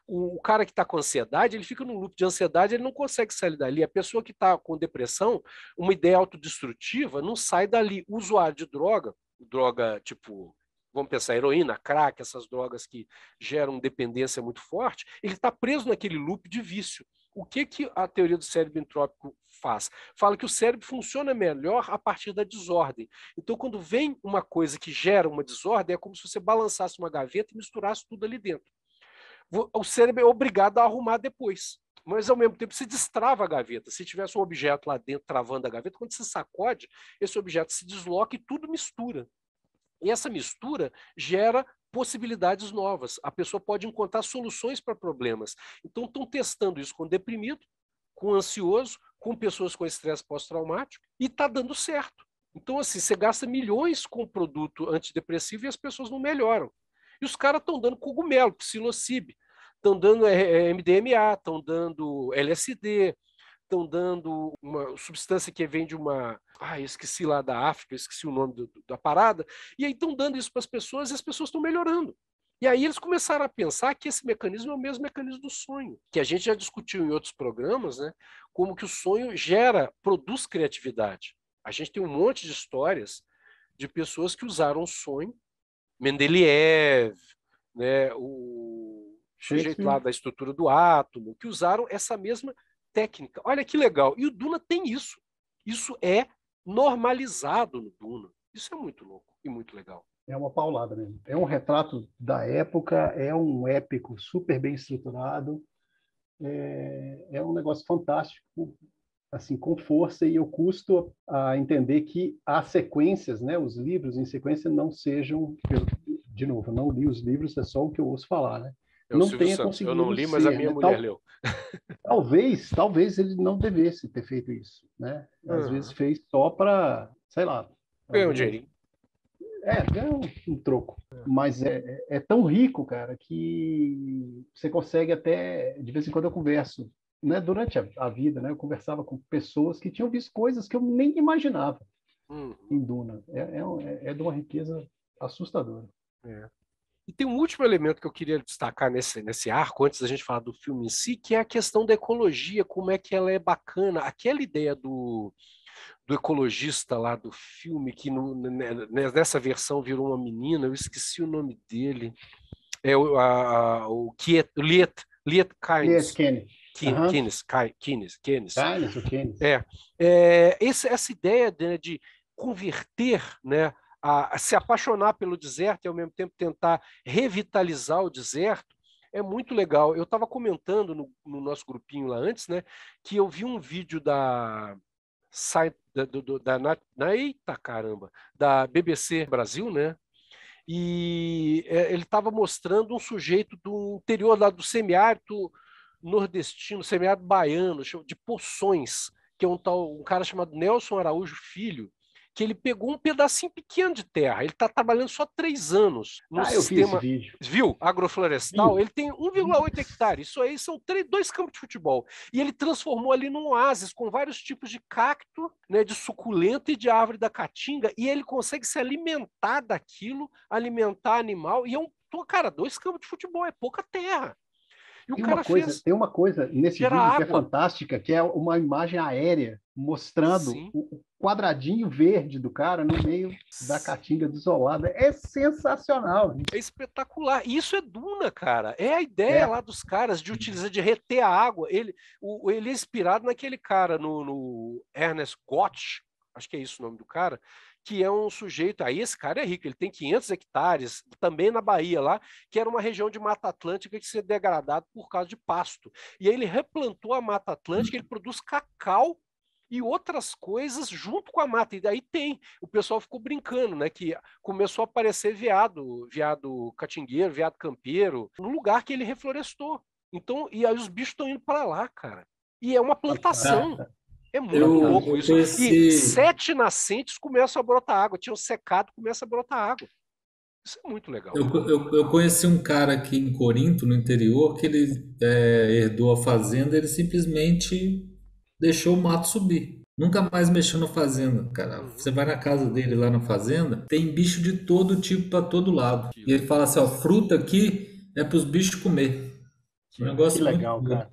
O, o cara que está com ansiedade, ele fica num loop de ansiedade, ele não consegue sair dali. A pessoa que está com depressão, uma ideia autodestrutiva, não sai dali. O usuário de droga, droga tipo vamos pensar, heroína, crack, essas drogas que geram dependência muito forte, ele está preso naquele loop de vício. O que, que a teoria do cérebro entrópico faz? Fala que o cérebro funciona melhor a partir da desordem. Então, quando vem uma coisa que gera uma desordem, é como se você balançasse uma gaveta e misturasse tudo ali dentro. O cérebro é obrigado a arrumar depois mas ao mesmo tempo se destrava a gaveta. Se tivesse um objeto lá dentro travando a gaveta, quando você sacode, esse objeto se desloca e tudo mistura. E essa mistura gera possibilidades novas. A pessoa pode encontrar soluções para problemas. Então, estão testando isso com deprimido, com ansioso, com pessoas com estresse pós-traumático, e está dando certo. Então, assim, você gasta milhões com produto antidepressivo e as pessoas não melhoram. E os caras estão dando cogumelo, psilocibe, estão dando MDMA, estão dando LSD, estão dando uma substância que vem de uma. Ah, esqueci lá da África, esqueci o nome do, da parada. E aí estão dando isso para as pessoas e as pessoas estão melhorando. E aí eles começaram a pensar que esse mecanismo é o mesmo mecanismo do sonho, que a gente já discutiu em outros programas, né? Como que o sonho gera, produz criatividade. A gente tem um monte de histórias de pessoas que usaram o sonho, Mendeleev, né, o sujeito lá da estrutura do átomo, que usaram essa mesma técnica. Olha que legal. E o Duna tem isso. Isso é normalizado no Duna. Isso é muito louco e muito legal. É uma paulada mesmo. É um retrato da época, é um épico super bem estruturado, é, é um negócio fantástico, assim, com força, e eu custo a entender que as sequências, né, os livros em sequência não sejam, de novo, não li os livros, é só o que eu ouço falar, né? Eu, não tenha Santos. conseguido. Eu não li, mas a minha né? mulher Tal, leu. talvez, talvez ele não devesse ter feito isso, né? Às uhum. vezes fez só para, sei lá. Ganhar um dinheirinho. É, ganha um, um troco. É. Mas é, é, é tão rico, cara, que você consegue até. De vez em quando eu converso. Né, durante a, a vida, né, eu conversava com pessoas que tinham visto coisas que eu nem imaginava hum. em Duna. É, é, é de uma riqueza assustadora. É. E tem um último elemento que eu queria destacar nesse, nesse arco, antes da gente falar do filme em si, que é a questão da ecologia, como é que ela é bacana. Aquela ideia do, do ecologista lá do filme, que no, nessa versão virou uma menina, eu esqueci o nome dele. É o, a, o Kiet, Liet, Liet Kynes. Liet Keynes, Keynes, Keynes, Keynes. É, é esse, essa ideia de, né, de converter né, a, se apaixonar pelo deserto e ao mesmo tempo tentar revitalizar o deserto, é muito legal. Eu estava comentando no, no, nosso grupinho lá antes, né, que eu vi um vídeo da da, da na, na, eita caramba, da BBC Brasil, né? E é, ele estava mostrando um sujeito do interior lá do semiárido nordestino, semiárido baiano, de Poções, que é um tal um cara chamado Nelson Araújo Filho, que ele pegou um pedacinho pequeno de terra. Ele está trabalhando só três anos no ah, sistema. Eu vi esse vídeo. Viu? Agroflorestal. Ele tem 1,8 hectares. Isso aí são três, dois campos de futebol. E ele transformou ali num oásis com vários tipos de cacto, né, de suculento e de árvore da caatinga. E ele consegue se alimentar daquilo, alimentar animal. E é um. Cara, dois campos de futebol é pouca terra. E tem, uma coisa, tem uma coisa nesse vídeo água. que é fantástica, que é uma imagem aérea mostrando Sim. o quadradinho verde do cara no meio da caatinga desolada. É sensacional. É espetacular. Isso é Duna, cara. É a ideia é. lá dos caras de utilizar, de reter a água. Ele, o, ele é inspirado naquele cara, no, no Ernest Gotch, acho que é isso o nome do cara, que é um sujeito, aí esse cara é rico, ele tem 500 hectares, também na Bahia lá, que era uma região de Mata Atlântica que se degradado por causa de pasto. E aí ele replantou a Mata Atlântica, ele produz cacau e outras coisas junto com a mata. E daí tem. O pessoal ficou brincando, né? Que começou a aparecer veado, veado catingueiro, veado campeiro, no lugar que ele reflorestou. Então, e aí os bichos estão indo para lá, cara. E é uma plantação. É muito eu, louco isso. E sete nascentes começam a brotar água. Tinham secado, começa a brotar água. Isso é muito legal. Eu, eu, eu, conheci um cara aqui em Corinto, no interior, que ele é, herdou a fazenda, ele simplesmente deixou o mato subir. Nunca mais mexeu na fazenda, cara. Você vai na casa dele lá na fazenda, tem bicho de todo tipo para todo lado. E ele fala assim, ó, fruta aqui é para os bichos comer. Que, negócio que legal, cara.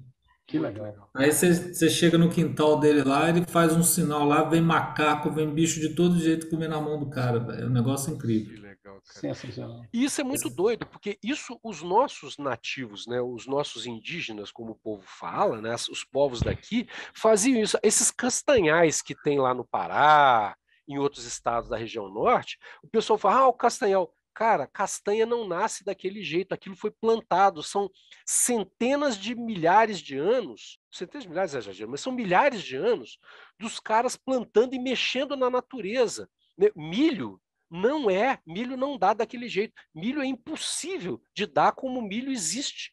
Que legal. Aí você, chega no quintal dele lá, ele faz um sinal lá, vem macaco, vem bicho de todo jeito comer na mão do cara, É um negócio incrível cara. Sensacional. E isso é muito doido, porque isso os nossos nativos, né, os nossos indígenas, como o povo fala, né, os povos daqui, faziam isso. Esses castanhais que tem lá no Pará, em outros estados da região norte, o pessoal fala, ah, o castanhal. Cara, castanha não nasce daquele jeito, aquilo foi plantado, são centenas de milhares de anos, centenas de milhares, exagero, mas são milhares de anos dos caras plantando e mexendo na natureza. Né, milho não é, milho não dá daquele jeito. Milho é impossível de dar como milho existe.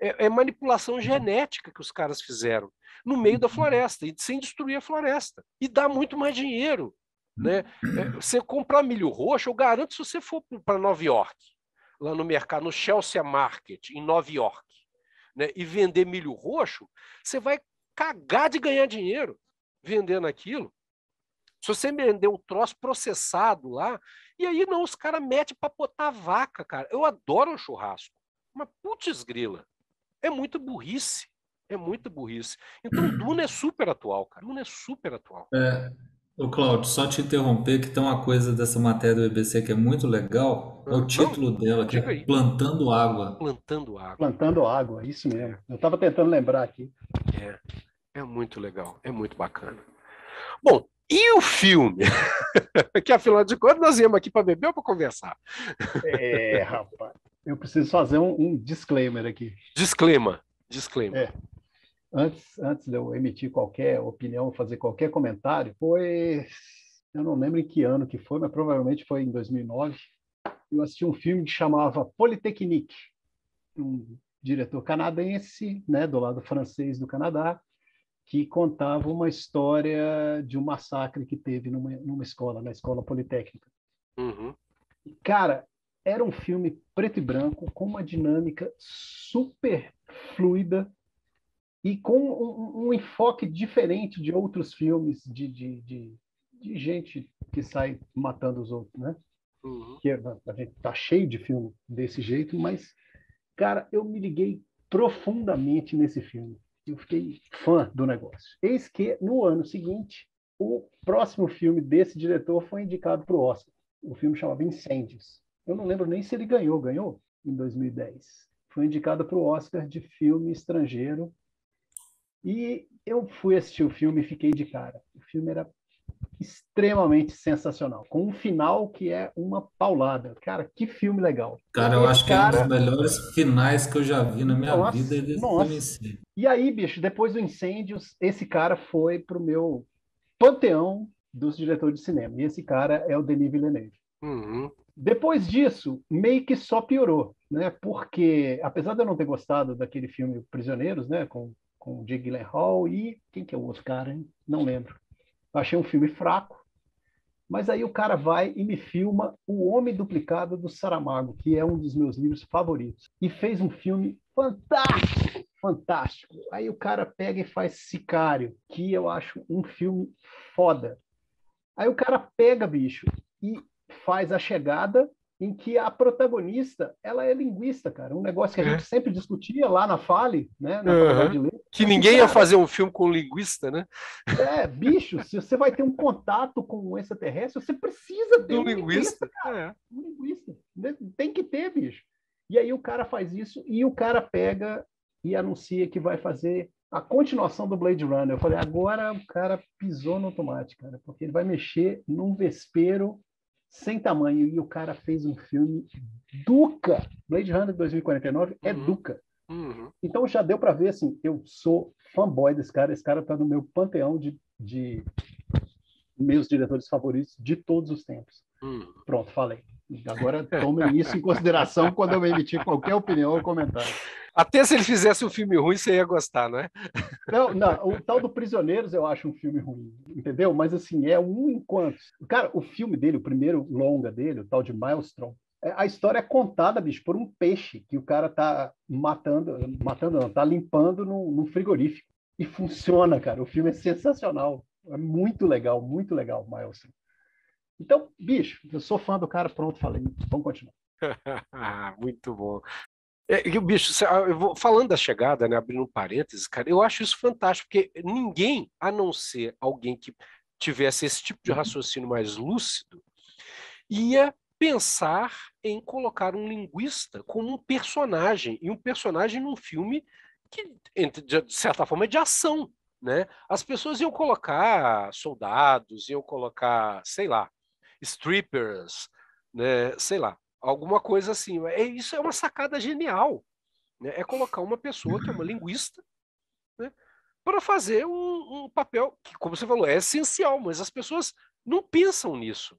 É, é manipulação genética que os caras fizeram no meio da floresta, e sem destruir a floresta. E dá muito mais dinheiro. Né? É, você comprar milho roxo, eu garanto, se você for para Nova York, lá no mercado, no Chelsea Market, em Nova York, né, e vender milho roxo, você vai cagar de ganhar dinheiro vendendo aquilo. Se você vender um troço processado lá, e aí não, os caras metem para botar vaca, cara. Eu adoro um churrasco. Mas putz grila, é muito burrice. É muito burrice. Então Duna é super atual, cara. Duna é super atual. É. Ô Claudio, só te interromper que tem uma coisa dessa matéria do BBC que é muito legal. É o título não, dela, que é aí. Plantando Água. Plantando Água. Plantando Água, isso mesmo. Eu estava tentando lembrar aqui. É, é muito legal, é muito bacana. Bom, e o filme? que afinal de contas nós íamos aqui para beber ou para conversar? É, rapaz. Eu preciso fazer um, um disclaimer aqui. Disclaimer. Disclaimer. É. Antes, antes de eu emitir qualquer opinião, fazer qualquer comentário, foi. Eu não lembro em que ano que foi, mas provavelmente foi em 2009. Eu assisti um filme que chamava Polytechnique, um diretor canadense, né, do lado francês do Canadá, que contava uma história de um massacre que teve numa, numa escola, na escola politécnica. Uhum. Cara, era um filme preto e branco, com uma dinâmica super fluida e com um, um enfoque diferente de outros filmes de, de, de, de, gente que sai matando os outros, né? Uhum. Que a gente tá cheio de filme desse jeito, mas, cara, eu me liguei profundamente nesse filme. Eu fiquei fã do negócio. Eis que, no ano seguinte, o próximo filme desse diretor foi indicado para o Oscar. O filme chamava Incêndios. Eu não lembro nem se ele ganhou. Ganhou em 2010. Foi indicado para o Oscar de filme estrangeiro. E eu fui assistir o filme e fiquei de cara. O filme era extremamente sensacional, com um final que é uma paulada. Cara, que filme legal. Cara, eu acho cara... que é um dos melhores finais que eu já vi na minha nossa, vida desse nossa. E aí, bicho, depois do Incêndios, esse cara foi pro meu panteão dos diretores de cinema. E esse cara é o Denis Villeneuve. Uhum. Depois disso, meio que só piorou, né? Porque, apesar de eu não ter gostado daquele filme Prisioneiros, né? Com, com Jake Gyllenhaal e... Quem que é o outro cara, hein? Não lembro. Achei um filme fraco. Mas aí o cara vai e me filma O Homem Duplicado do Saramago, que é um dos meus livros favoritos. E fez um filme fantástico, fantástico. Aí o cara pega e faz Sicário, que eu acho um filme foda. Aí o cara pega, bicho, e faz A Chegada, em que a protagonista ela é linguista, cara. Um negócio que a é. gente sempre discutia lá na Fale, né? Na uhum. Que ninguém cara, ia fazer um filme com linguista, né? É, bicho, se você vai ter um contato com um extraterrestre, você precisa ter um, um linguista. linguista é. Um linguista. Tem que ter, bicho. E aí o cara faz isso e o cara pega e anuncia que vai fazer a continuação do Blade Runner. Eu falei, agora o cara pisou no automático, cara, porque ele vai mexer num vespeiro sem tamanho. E o cara fez um filme Duca. Blade Runner 2049 é uhum. Duca. Uhum. Então já deu para ver assim, eu sou fanboy desse cara, esse cara está no meu panteão de, de, meus diretores favoritos de todos os tempos. Uhum. Pronto, falei. Agora tomem isso em consideração quando eu emitir qualquer opinião ou comentário. Até se ele fizesse um filme ruim, você ia gostar, não é? Não, não. O tal do Prisioneiros eu acho um filme ruim, entendeu? Mas assim, é um enquanto. Cara, o filme dele, o primeiro longa dele, o tal de Maelstrom, é, a história é contada, bicho, por um peixe que o cara tá matando, matando não, tá limpando num, num frigorífico. E funciona, cara. O filme é sensacional. É muito legal, muito legal, Maelstrom. Então, bicho, eu sou fã do cara, pronto, falei. Vamos continuar. muito bom. É, e o bicho, ah, eu vou, falando da chegada, né, abrindo um parênteses, cara, eu acho isso fantástico, porque ninguém, a não ser alguém que tivesse esse tipo de uhum. raciocínio mais lúcido, ia pensar em colocar um linguista como um personagem, e um personagem num filme que, de certa forma, é de ação. Né? As pessoas iam colocar soldados, iam colocar, sei lá, strippers, né? sei lá, alguma coisa assim. É, isso é uma sacada genial. Né? É colocar uma pessoa que é uma linguista né? para fazer um, um, papel que, como você falou, é essencial, mas as pessoas não pensam nisso.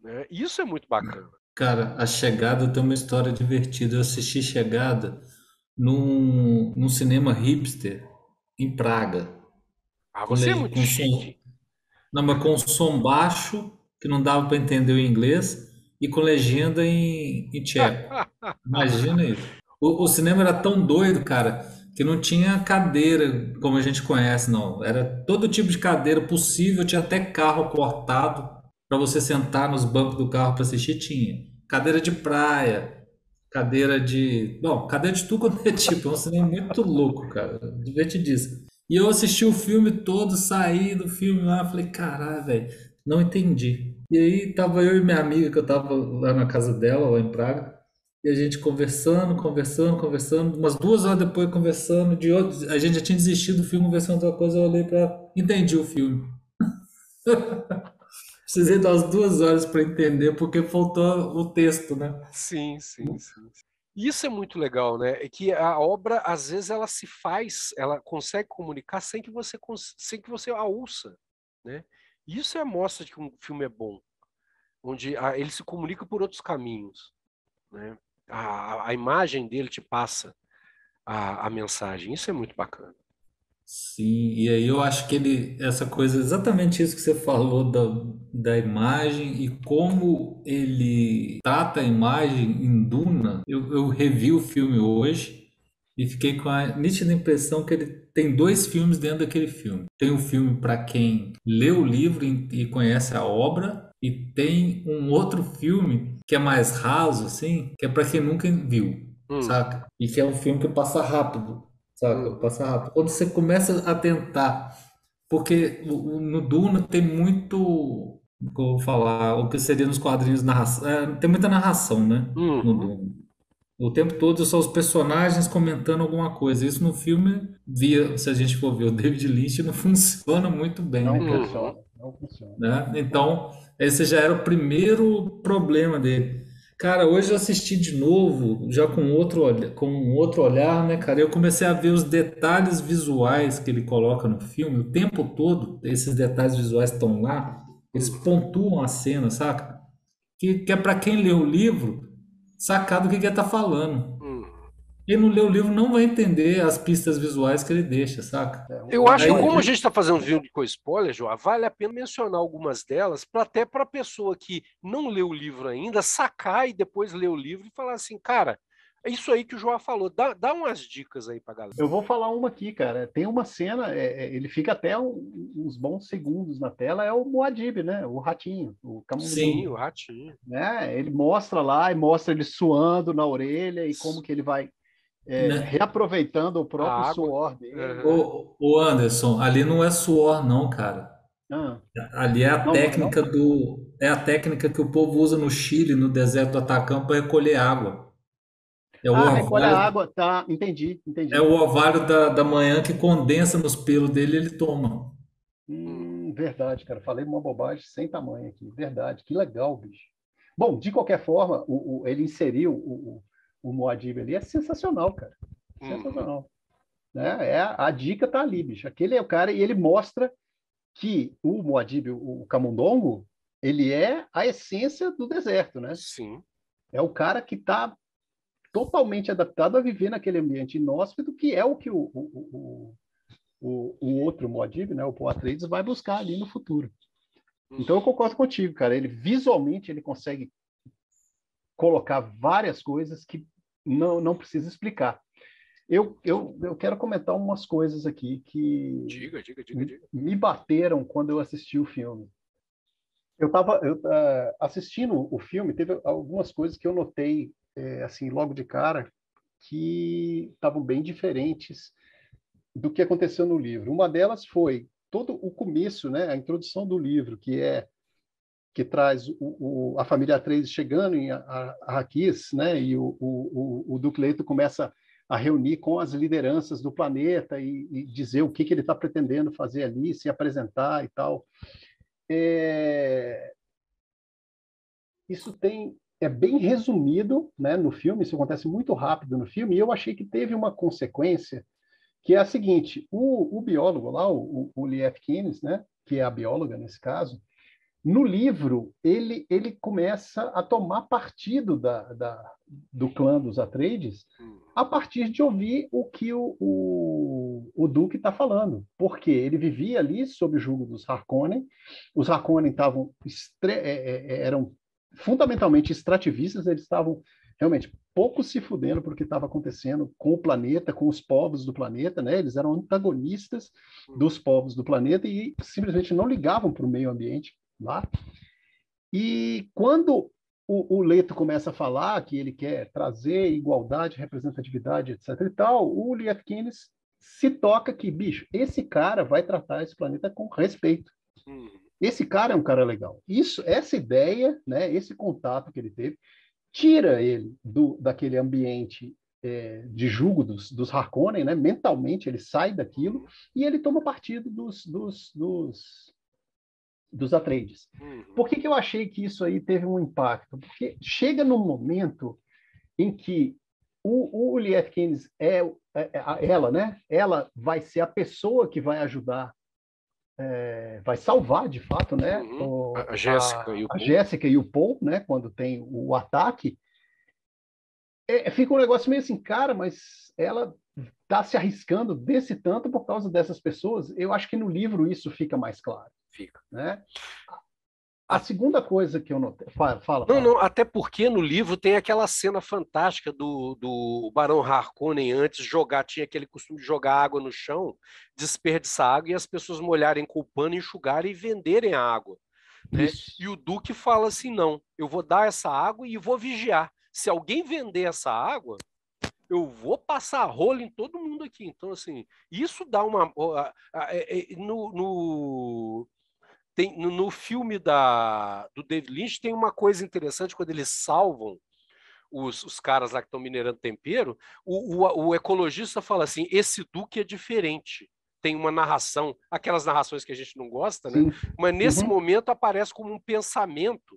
Né? Isso é muito bacana. Cara, a Chegada tem uma história divertida. Eu assisti Chegada num, num cinema hipster em Praga. Ah, você é muito com som, não, mas com som baixo, que não dava para entender o inglês e com legenda em, em tcheco. Imagina isso. O, o, cinema era tão doido, cara, que não tinha cadeira como a gente conhece, não. Era todo tipo de cadeira possível, tinha até carro cortado para você sentar nos bancos do carro para assistir, tinha. Cadeira de praia, cadeira de. Bom, cadeira de tudo quanto é tipo. É um cinema muito louco, cara. Divertidíssimo. E eu assisti o filme todo, saí do filme lá, falei, caralho, velho, não entendi. E aí tava eu e minha amiga, que eu tava lá na casa dela, lá em Praga, e a gente conversando, conversando, conversando, umas duas horas depois conversando, de outro, a gente já tinha desistido do filme, conversando outra coisa, eu olhei para entendi o filme. Precisei umas duas horas para entender, porque faltou o texto, né? Sim, sim, sim. Isso é muito legal, né? É que a obra, às vezes, ela se faz, ela consegue comunicar sem que você, sem que você a ouça, né? Isso é a mostra de que um filme é bom, onde ele se comunica por outros caminhos. Né? A, a imagem dele te passa a, a mensagem. Isso é muito bacana. Sim, e aí eu acho que ele, essa coisa, exatamente isso que você falou da, da imagem e como ele trata a imagem em Duna. Eu, eu revi o filme hoje e fiquei com a nítida impressão que ele tem dois filmes dentro daquele filme. Tem um filme para quem lê o livro e conhece a obra, e tem um outro filme que é mais raso, assim, que é para quem nunca viu, hum. saca? E que é um filme que passa rápido saca? Hum. Passa rápido. Quando você começa a tentar, porque no Duna tem muito, como eu vou falar, o que seria nos quadrinhos narração, é, tem muita narração, né? Uhum. No Duna. O tempo todo são os personagens comentando alguma coisa. Isso no filme, via, se a gente for ver o David Lynch, não funciona muito bem. Não né? funciona, não funciona. Né? Então, esse já era o primeiro problema dele. Cara, hoje eu assisti de novo, já com outro, com um outro olhar, né, cara? Eu comecei a ver os detalhes visuais que ele coloca no filme, o tempo todo, esses detalhes visuais estão lá, eles pontuam a cena, saca? Que, que é para quem lê o livro sacar do que, que ele tá falando. Quem não lê o livro não vai entender as pistas visuais que ele deixa, saca? É, eu acho que como a gente está fazendo vídeo com spoiler, João, vale a pena mencionar algumas delas, para até para a pessoa que não leu o livro ainda sacar e depois ler o livro e falar assim, cara, é isso aí que o João falou. Dá, dá umas dicas aí para galera. Eu vou falar uma aqui, cara. Tem uma cena, é, é, ele fica até um, uns bons segundos na tela, é o Moadib, né? O ratinho, o camundongo. Sim, o ratinho. Né? Ele mostra lá e mostra ele suando na orelha e como que ele vai é, né? reaproveitando o próprio suor dele. O, o, Anderson, ali não é suor, não, cara. Ah. Ali é a não, técnica não? do. É a técnica que o povo usa no Chile, no deserto do Atacama, para recolher água. É o ah, recolhe a água, tá, entendi, entendi. É o ovário da, da manhã que condensa nos pelos dele e ele toma. Hum, verdade, cara. Falei uma bobagem sem tamanho aqui. Verdade, que legal, bicho. Bom, de qualquer forma, o, o ele inseriu o, o Moadib ali é sensacional, cara. Uhum. Sensacional. Uhum. Né? É, a dica tá ali, bicho. Aquele é o cara e ele mostra que o Moadib, o Camundongo, ele é a essência do deserto, né? Sim. É o cara que está totalmente adaptado a viver naquele ambiente inóspito, que é o que o, o, o, o outro Moadib, né, o Poatreides, vai buscar ali no futuro. Então eu concordo contigo, cara. Ele visualmente ele consegue colocar várias coisas que não, não precisa explicar. Eu, eu, eu quero comentar umas coisas aqui que diga, diga, diga, diga. me bateram quando eu assisti o filme. Eu estava uh, assistindo o filme, teve algumas coisas que eu notei é, assim logo de cara que estavam bem diferentes do que aconteceu no livro. Uma delas foi todo o começo, né, a introdução do livro, que é que traz o, o, a família 3 chegando em Arrakis, né? E o, o, o Duque Leto começa a reunir com as lideranças do planeta e, e dizer o que, que ele está pretendendo fazer ali, se apresentar e tal. É... Isso tem é bem resumido, né, no filme. Isso acontece muito rápido no filme. E eu achei que teve uma consequência que é a seguinte: o, o biólogo lá, o, o Lief Keynes, né, que é a bióloga nesse caso, no livro, ele, ele começa a tomar partido da, da, do clã dos Atreides a partir de ouvir o que o, o, o Duque está falando. Porque ele vivia ali sob o jugo dos Harkonnen. Os Harkonnen estavam é, é, eram fundamentalmente extrativistas, eles estavam realmente pouco se fudendo porque estava acontecendo com o planeta, com os povos do planeta, né? Eles eram antagonistas dos povos do planeta e simplesmente não ligavam para o meio ambiente lá. E quando o, o, Leto começa a falar que ele quer trazer igualdade, representatividade, etc. e tal, o Liefkines se toca que, bicho, esse cara vai tratar esse planeta com respeito. Uhum. Esse cara é um cara legal. Isso, essa ideia, né, esse contato que ele teve, tira ele do, daquele ambiente é, de julgo dos, dos Harkonnen, né? mentalmente ele sai daquilo e ele toma partido dos, dos, dos dos Atreides. Uhum. Por que, que eu achei que isso aí teve um impacto? Porque chega num momento em que o, o Lief Keynes é, é, é, ela, né? Ela vai ser a pessoa que vai ajudar, é, vai salvar de fato, né? Uhum. O, a, Jéssica e o Paul. A Jéssica e o Paul, né? Quando tem o ataque. é, fica um negócio meio assim, cara, mas ela está se arriscando desse tanto por causa dessas pessoas. Eu acho que no livro isso fica mais claro. Fica. Né? A segunda coisa que eu notei. Fala, fala. Não, não, até porque no livro tem aquela cena fantástica do, do Barão Harkonnen antes jogar, tinha aquele costume de jogar água no chão, desperdiçar água e as pessoas molharem com o pano, enxugarem e venderem a água. Né? E o Duque fala assim: não, eu vou dar essa água e vou vigiar. Se alguém vender essa água, eu vou passar rolo em todo mundo aqui. Então, assim, isso dá uma. É, é, no, no, tem, no, filme da, do David Lynch tem uma coisa interessante quando eles salvam os, os caras lá que estão minerando tempero, o, o, o, ecologista fala assim: esse Duque é diferente. Tem uma narração, aquelas narrações que a gente não gosta, né? Mas nesse uhum. momento aparece como um pensamento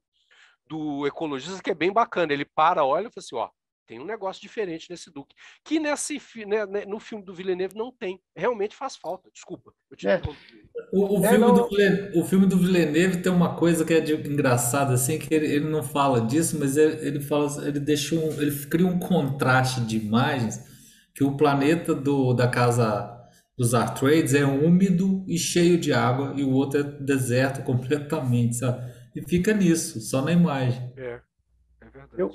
do ecologista que é bem bacana. Ele para, olha e fala assim: ó, tem um negócio diferente nesse Duque. Que nesse, né, né, no filme do Villeneuve não tem. Realmente faz falta. Desculpa. É. O, o, é, filme do Villeneuve, o filme do Villeneuve tem uma coisa que é de, engraçada, assim, que ele, ele, não fala disso, mas ele, ele fala, ele deixa um, ele cria um contraste de imagens que o planeta do, da casa dos Artrades é úmido e cheio de água e o outro é deserto completamente, sabe? E fica nisso, só na imagem. É, é verdade. Eu,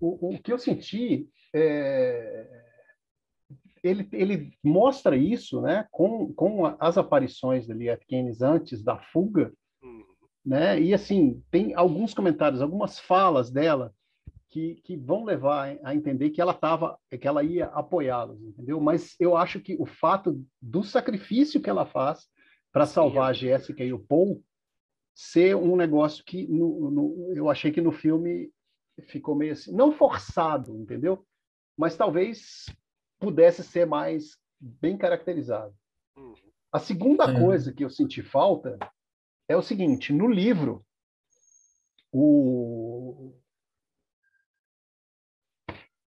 o, o que eu senti é, ele, ele mostra isso né, com, com as aparições da Lee Atkins antes da fuga, uhum. né, e assim, tem alguns comentários, algumas falas dela que, que vão levar a entender que ela tava, que ela ia apoiá-los, entendeu? Mas eu acho que o fato do sacrifício que ela faz para salvar a Jéssica e o Paul ser um negócio que no, no, eu achei que no filme ficou meio assim, não forçado, entendeu? Mas talvez pudesse ser mais bem caracterizado. Uhum. A segunda é. coisa que eu senti falta é o seguinte: no livro, o.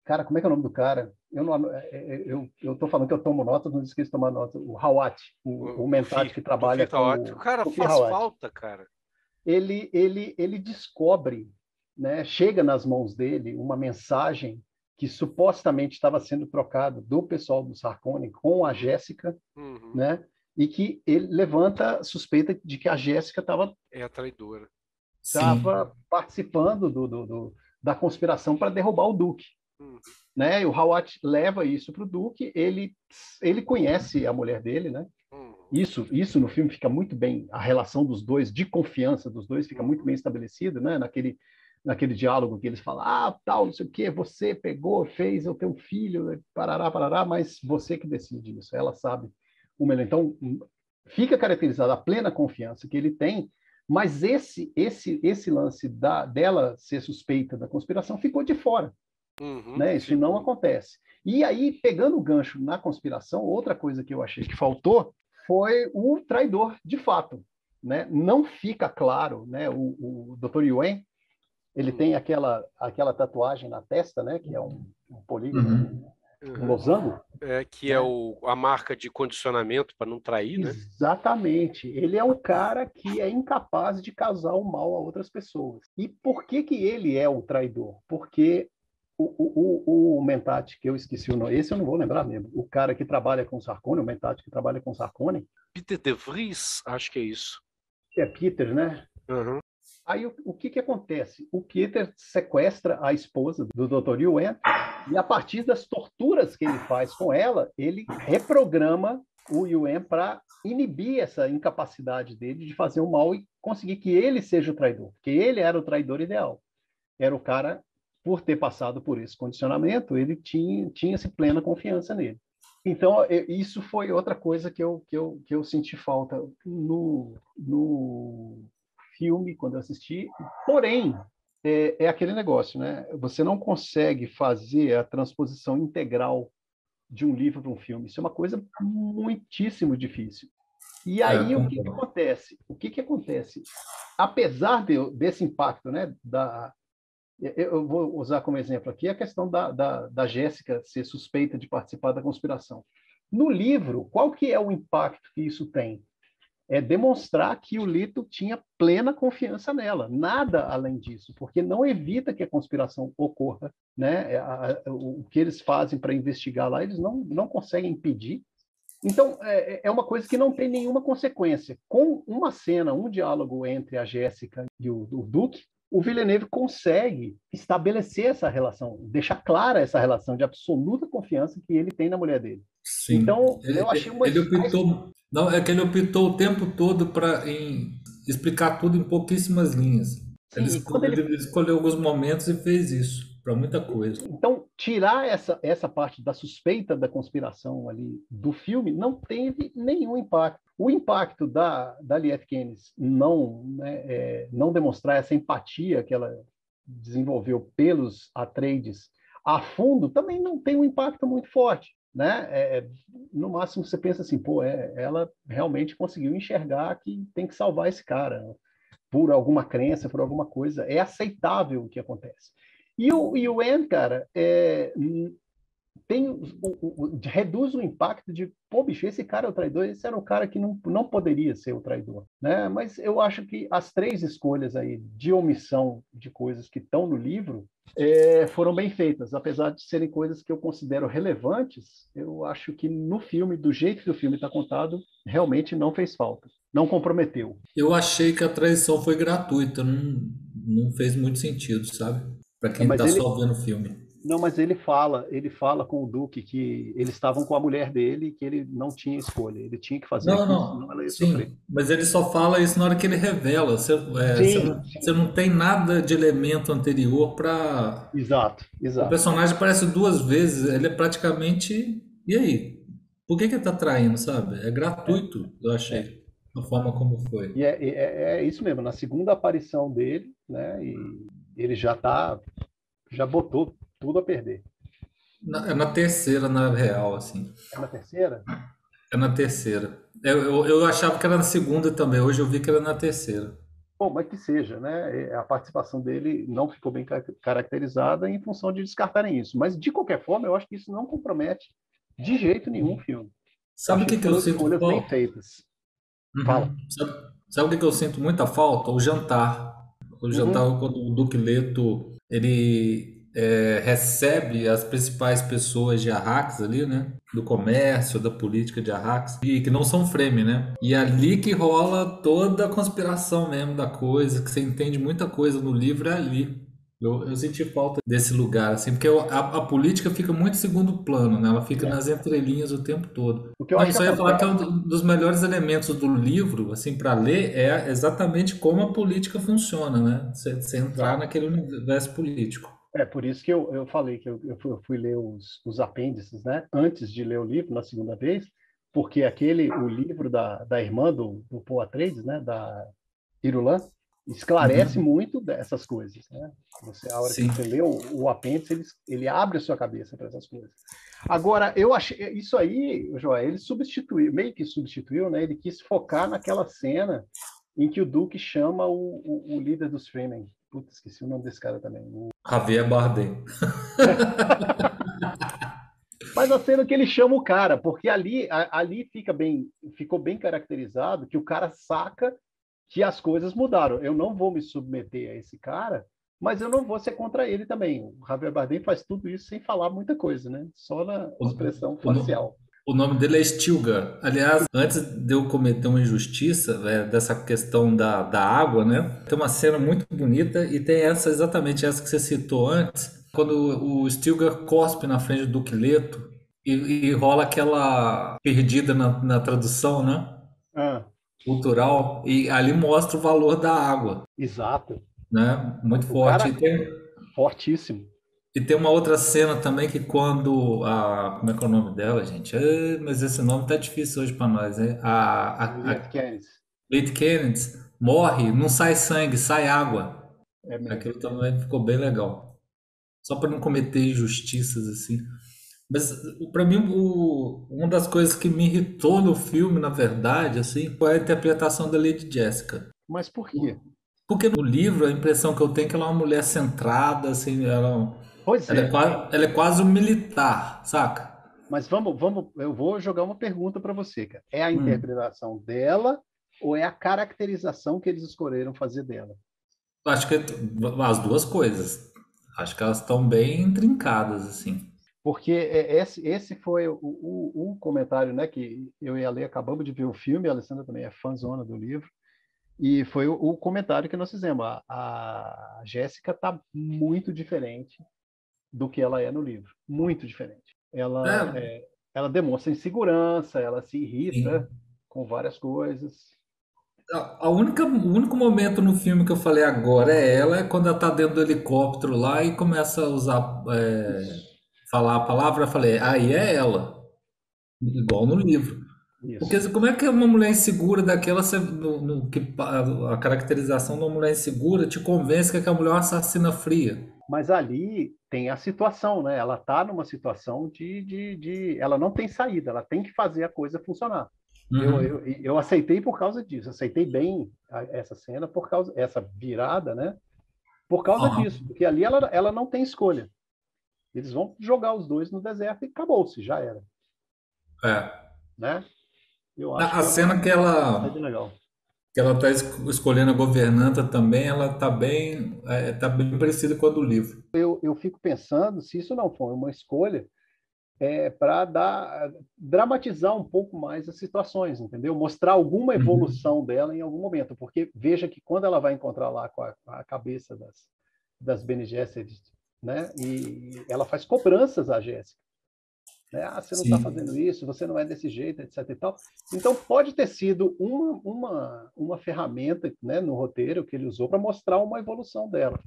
Cara, como é que é o nome do cara? Eu não, é, é, eu, eu tô falando que eu tomo notas, não esqueço de tomar notas. O Hawat, o, o, o que trabalha com o, cara faz Hawat. falta, cara. Ele, ele, ele descobre né, chega nas mãos dele uma mensagem que supostamente estava sendo trocada do pessoal do Sarcone com a Jéssica, uhum. né? E que ele levanta suspeita de que a Jéssica estava é a traidora, estava participando do, do, do, da conspiração para derrubar o Duque, uhum. né? E o Hawat leva isso para o Duque. Ele ele conhece a mulher dele, né? Uhum. Isso, isso no filme fica muito bem, a relação dos dois, de confiança dos dois, fica muito bem estabelecida, né? Naquele, naquele diálogo que eles falam, ah, tal, não sei o quê, você pegou, fez, eu tenho um filho, parará, parará, mas você que decide isso, ela sabe o melhor. Então, fica caracterizada a plena confiança que ele tem, mas esse esse esse lance da, dela ser suspeita da conspiração ficou de fora. Uhum, né? Isso sim. não acontece. E aí, pegando o gancho na conspiração, outra coisa que eu achei que faltou foi o traidor, de fato. Né? Não fica claro, né? o, o Dr. Yuen, ele tem aquela, aquela tatuagem na testa, né? Que é um, um polígono, uhum. um losango. É, que é, é o, a marca de condicionamento para não trair, né? Exatamente. Ele é o cara que é incapaz de causar o mal a outras pessoas. E por que que ele é o traidor? Porque o, o, o, o Mentat, que eu esqueci o nome, esse eu não vou lembrar mesmo, o cara que trabalha com Sarcone, o Mentat que trabalha com Sarcone. Peter De Vries, acho que é isso. É Peter, né? Uhum. Aí o, o que, que acontece? O Peter sequestra a esposa do Dr. Yuen e a partir das torturas que ele faz com ela, ele reprograma o Yuen para inibir essa incapacidade dele de fazer o mal e conseguir que ele seja o traidor, porque ele era o traidor ideal. Era o cara, por ter passado por esse condicionamento, ele tinha, tinha-se plena confiança nele. Então, isso foi outra coisa que eu, que eu, que eu senti falta no, no filme quando eu assisti. Porém, é, é, aquele negócio, né? Você não consegue fazer a transposição integral de um livro para um filme. Isso é uma coisa muitíssimo difícil. E é, aí é, o que, que, acontece? O que, que acontece? Apesar de, desse impacto, né? Da, eu vou usar como exemplo aqui a questão da, da, da Jéssica ser suspeita de participar da conspiração. No livro, qual que é o impacto que isso tem? É demonstrar que o Lito tinha plena confiança nela, nada além disso, porque não evita que a conspiração ocorra, né? É, o que eles fazem para investigar lá, eles não, não conseguem impedir. Então, é, é uma coisa que não tem nenhuma consequência. Com uma cena, um diálogo entre a Jéssica e o, o Duque, o Villeneuve consegue estabelecer essa relação, deixar clara essa relação de absoluta confiança que ele tem na mulher dele. Sim. Então, ele, eu achei uma. Ele optou, não, é que ele optou o tempo todo para explicar tudo em pouquíssimas linhas. Sim, ele, escolheu, ele... ele escolheu alguns momentos e fez isso para muita coisa. Então, tirar essa, essa parte da suspeita da conspiração ali do filme não teve nenhum impacto. O impacto da, da Liette Keynes não, né, é, não demonstrar essa empatia que ela desenvolveu pelos Atreides a fundo também não tem um impacto muito forte. Né? É, é, no máximo você pensa assim, pô, é, ela realmente conseguiu enxergar que tem que salvar esse cara por alguma crença, por alguma coisa. É aceitável o que acontece. E o, e o End, cara, é, tem, o, o, reduz o impacto de, pô, bicho, esse cara é o traidor, esse era um cara que não, não poderia ser o traidor, né? Mas eu acho que as três escolhas aí de omissão de coisas que estão no livro é, foram bem feitas, apesar de serem coisas que eu considero relevantes, eu acho que no filme, do jeito que o filme está contado, realmente não fez falta, não comprometeu. Eu achei que a traição foi gratuita, não, não fez muito sentido, sabe? Para quem está ele... só vendo o filme. Não, mas ele fala, ele fala com o Duque que eles estavam com a mulher dele e que ele não tinha escolha, ele tinha que fazer não, aquilo, não. senão ela ia sim, sofrer. Mas ele só fala isso na hora que ele revela. Você, é, sim, você, não, você não, tem nada de elemento anterior para. Exato, exato. O personagem aparece duas vezes, ele é praticamente. E aí? Por que, que ele está traindo, sabe? É gratuito, eu achei. É. A forma como foi. E é, é, é, isso mesmo, na segunda aparição dele, né? E ele já tá, já botou tudo a perder. Na, é na terceira, na real, assim. É na terceira? É na terceira. Eu, eu, eu, achava que era na segunda também, hoje eu vi que era na terceira. Bom, mas que seja, né? A participação dele não ficou bem caracterizada em função de descartarem isso. Mas, de qualquer forma, eu acho que isso não compromete de jeito nenhum o filme. Sabe o que, que eu sinto falta? bem feitas. Uhum. Fala. Sabe, o que, que eu sinto muita falta? O jantar. O jantar uhum. quando o Duque Leto ele é, recebe as principais pessoas de Arrax ali, né? Do comércio, da política de Arrax, e que não são Frame, né? E é ali que rola toda a conspiração mesmo da coisa, que você entende muita coisa no livro, é ali. Eu, eu senti falta desse lugar, assim, porque a, a política fica muito segundo plano, né? Ela fica é. nas entrelinhas o tempo todo. O que eu Não, só ia falar que é um dos melhores elementos do livro, assim, para ler, é exatamente como a política funciona, né? Você, você entrar naquele universo político. É por isso que eu, eu falei que eu, eu, fui, eu fui, ler os, os apêndices, né? Antes de ler o livro, na segunda vez, porque aquele, o livro da, da irmã do, do Paul Atreides, né? Da Irulan, esclarece uhum. muito dessas coisas. Né? Você, a hora Sim. que você lê o, o apêndice, ele, ele abre a sua cabeça para essas coisas. Agora, eu achei isso aí, Joel, ele substituiu, meio que substituiu, né? Ele quis focar naquela cena em que o Duque chama o, o, o líder dos Fremen. Putz, esqueci o nome desse cara também. O... Javier Bardem. Mas a cena que ele chama o cara, porque ali, ali fica bem, ficou bem caracterizado que o cara saca que as coisas mudaram. Eu não vou me submeter a esse cara, mas eu não vou ser contra ele também. O Javier Bardem faz tudo isso sem falar muita coisa, né? Só na expressão facial. O nome dele é Stilgar. Aliás, antes de eu cometer uma injustiça é, dessa questão da, da água, né? Tem uma cena muito bonita e tem essa, exatamente essa que você citou antes, quando o Stilgar cospe na frente do Duque Leto e, e rola aquela perdida na, na tradução, né? Ah cultural e ali mostra o valor da água. Exato. Né? Muito o forte. Tem... Fortíssimo. E tem uma outra cena também que quando a como é que é o nome dela, gente? É, mas esse nome tá difícil hoje para nós, né? A, a, Late Kennedy. Late Kennedy morre, não sai sangue, sai água. É mesmo. Aquilo também ficou bem legal. Só para não cometer injustiças assim. Mas para mim o, uma das coisas que me irritou no filme, na verdade, assim, foi a interpretação da Lady Jessica. Mas por quê? Porque no livro a impressão que eu tenho é que ela é uma mulher centrada, assim, ela, pois ela é. é quase, ela é quase um militar, saca? Mas vamos, vamos, eu vou jogar uma pergunta para você, cara. É a hum. interpretação dela ou é a caracterização que eles escolheram fazer dela? Acho que as duas coisas. Acho que elas estão bem intrincadas, assim. Porque é, esse, esse foi o, o, o, comentário né, que eu e a Lei acabamos de ver o filme, a Alessandra também é fãzona do livro, e foi o, o comentário que nós fizemos. A, a Jéssica está muito diferente do que ela é no livro. Muito diferente. Ela, é. É, ela demonstra insegurança, ela se irrita Sim. com várias coisas. A única, o único momento no filme que eu falei agora é ela, é quando ela tá dentro do helicóptero lá e começa a usar, é, falar a palavra, eu falei, aí é ela. Igual no livro. Isso. Porque como é que uma mulher insegura daquela, no, no, que, a, a caracterização de uma mulher insegura te convence que aquela mulher é uma assassina fria? Mas ali tem a situação, né? Ela está numa situação de, de, de. Ela não tem saída, ela tem que fazer a coisa funcionar. Uhum. Eu, eu, eu, aceitei por causa disso, aceitei bem essa cena por causa essa virada, né? Por causa uhum. disso, porque ali ela, ela não tem escolha. Eles vão jogar os dois no deserto e acabou-se, já era. É. Né? Eu acho a, que cena que ela legal. que ela está escolhendo a governanta também, ela está bem é, tá bem parecida com a do livro. Eu, eu fico pensando se isso não for uma escolha, é, para dar dramatizar um pouco mais as situações, entendeu? Mostrar alguma uhum. evolução uhum. dela em algum momento, porque veja que quando ela vai encontrar lá com a, a cabeça das das Bene Gesserit, né? E ela faz cobranças à Jéssica. Né? Ah, você não está fazendo isso, você não é desse jeito, etc. E tal. Então pode ter sido uma uma uma ferramenta, né, no roteiro que ele usou para mostrar uma evolução dela.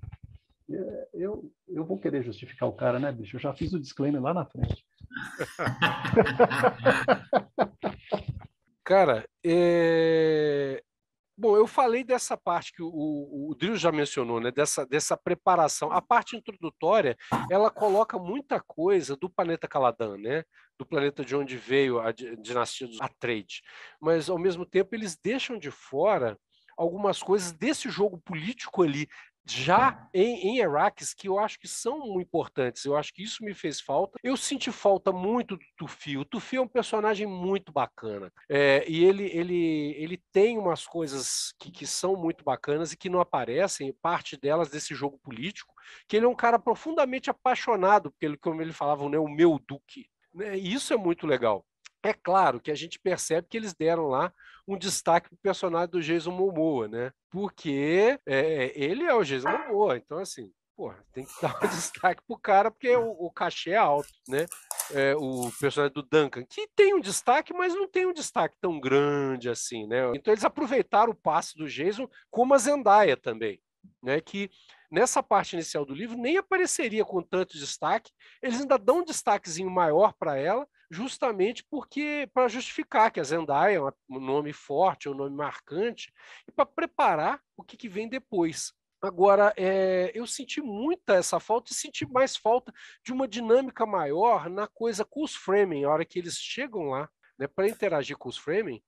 Eu, eu vou querer justificar o cara, né, bicho? Eu já fiz o disclaimer lá na frente. Cara, é... bom, eu falei dessa parte que o, o, Drill já mencionou, né? Dessa, dessa preparação. A parte introdutória, ela coloca muita coisa do planeta Caladan, né? Do planeta de onde veio a dinastia dos Atreides. Mas, ao mesmo tempo, eles deixam de fora algumas coisas desse jogo político ali já em, em Araques, que eu acho que são importantes, eu acho que isso me fez falta. Eu senti falta muito do Tufi. O Tufi é um personagem muito bacana. É, e ele, ele, ele tem umas coisas que, que são muito bacanas e que não aparecem, parte delas desse jogo político, que ele é um cara profundamente apaixonado pelo, como ele falava, né, o meu duque. Né? Isso é muito legal. É claro que a gente percebe que eles deram lá um destaque para o personagem do Jason Momoa, né? Porque é, ele é o Jason Momoa, então assim, porra, tem que dar um destaque pro cara porque o, o cachê é alto, né? É, o personagem do Duncan, que tem um destaque, mas não tem um destaque tão grande assim, né? Então eles aproveitaram o passe do Jason como a Zendaya também, né? Que nessa parte inicial do livro nem apareceria com tanto destaque, eles ainda dão um destaquezinho maior para ela, justamente porque para justificar que a Zendaya é um nome forte, é um nome marcante, e para preparar o que, que vem depois. Agora, é, eu senti muita essa falta e senti mais falta de uma dinâmica maior na coisa com os framing, a hora que eles chegam lá, né, para interagir com os framing,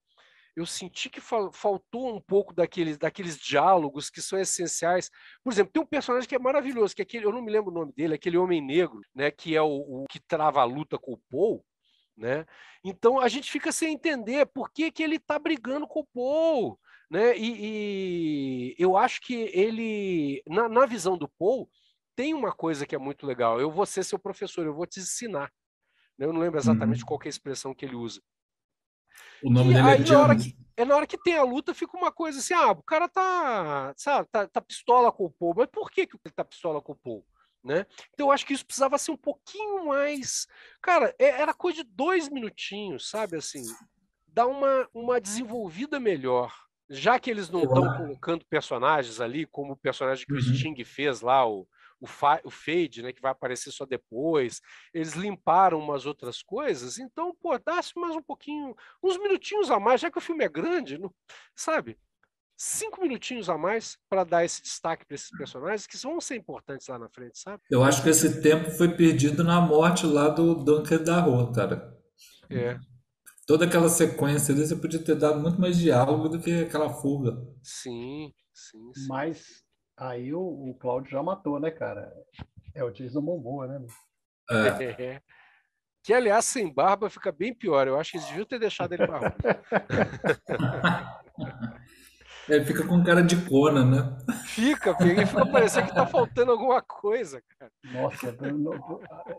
eu senti que faltou um pouco daqueles, daqueles diálogos que são essenciais. Por exemplo, tem um personagem que é maravilhoso, que é aquele, eu não me lembro o nome dele, aquele homem negro, né, que é o, o que trava a luta com o Paul, né? Então a gente fica sem entender por que, que ele está brigando com o Paul. Né? E, e eu acho que ele, na, na, visão do Paul, tem uma coisa que é muito legal. Eu vou ser seu professor, eu vou te ensinar. Né? Eu não lembro exatamente uhum. qual é a expressão que ele usa. O nome e dele é aí, é na hora, que, é na hora que tem a luta, fica uma coisa assim: ah, o cara tá, sabe, tá, tá pistola com o Paul, mas por que, que ele tá pistola com o Paul? Né? Então eu acho que isso precisava ser um pouquinho mais. Cara, é, era coisa de dois minutinhos, sabe? Assim, dar uma, uma desenvolvida melhor. Já que eles não estão colocando personagens ali, como o personagem que uhum. o Sting fez lá, o, o, o Fade, né, que vai aparecer só depois, eles limparam umas outras coisas, então, pô, dá-se mais um pouquinho, uns minutinhos a mais, já que o filme é grande, não, sabe? Cinco minutinhos a mais para dar esse destaque para esses personagens que vão ser importantes lá na frente, sabe? Eu acho que esse tempo foi perdido na morte lá do Duncan da Rua, cara. É. Toda aquela sequência ali, você podia ter dado muito mais diálogo do que aquela fuga. Sim, sim, sim. Mas aí o, o Cláudio já matou, né, cara? É o Jason Momoa, né? É. Que, aliás, sem barba fica bem pior. Eu acho que eles deviam ter deixado ele barbudo. É, fica com cara de cona, né? Fica, fica, fica parecendo que tá faltando alguma coisa, cara. Nossa,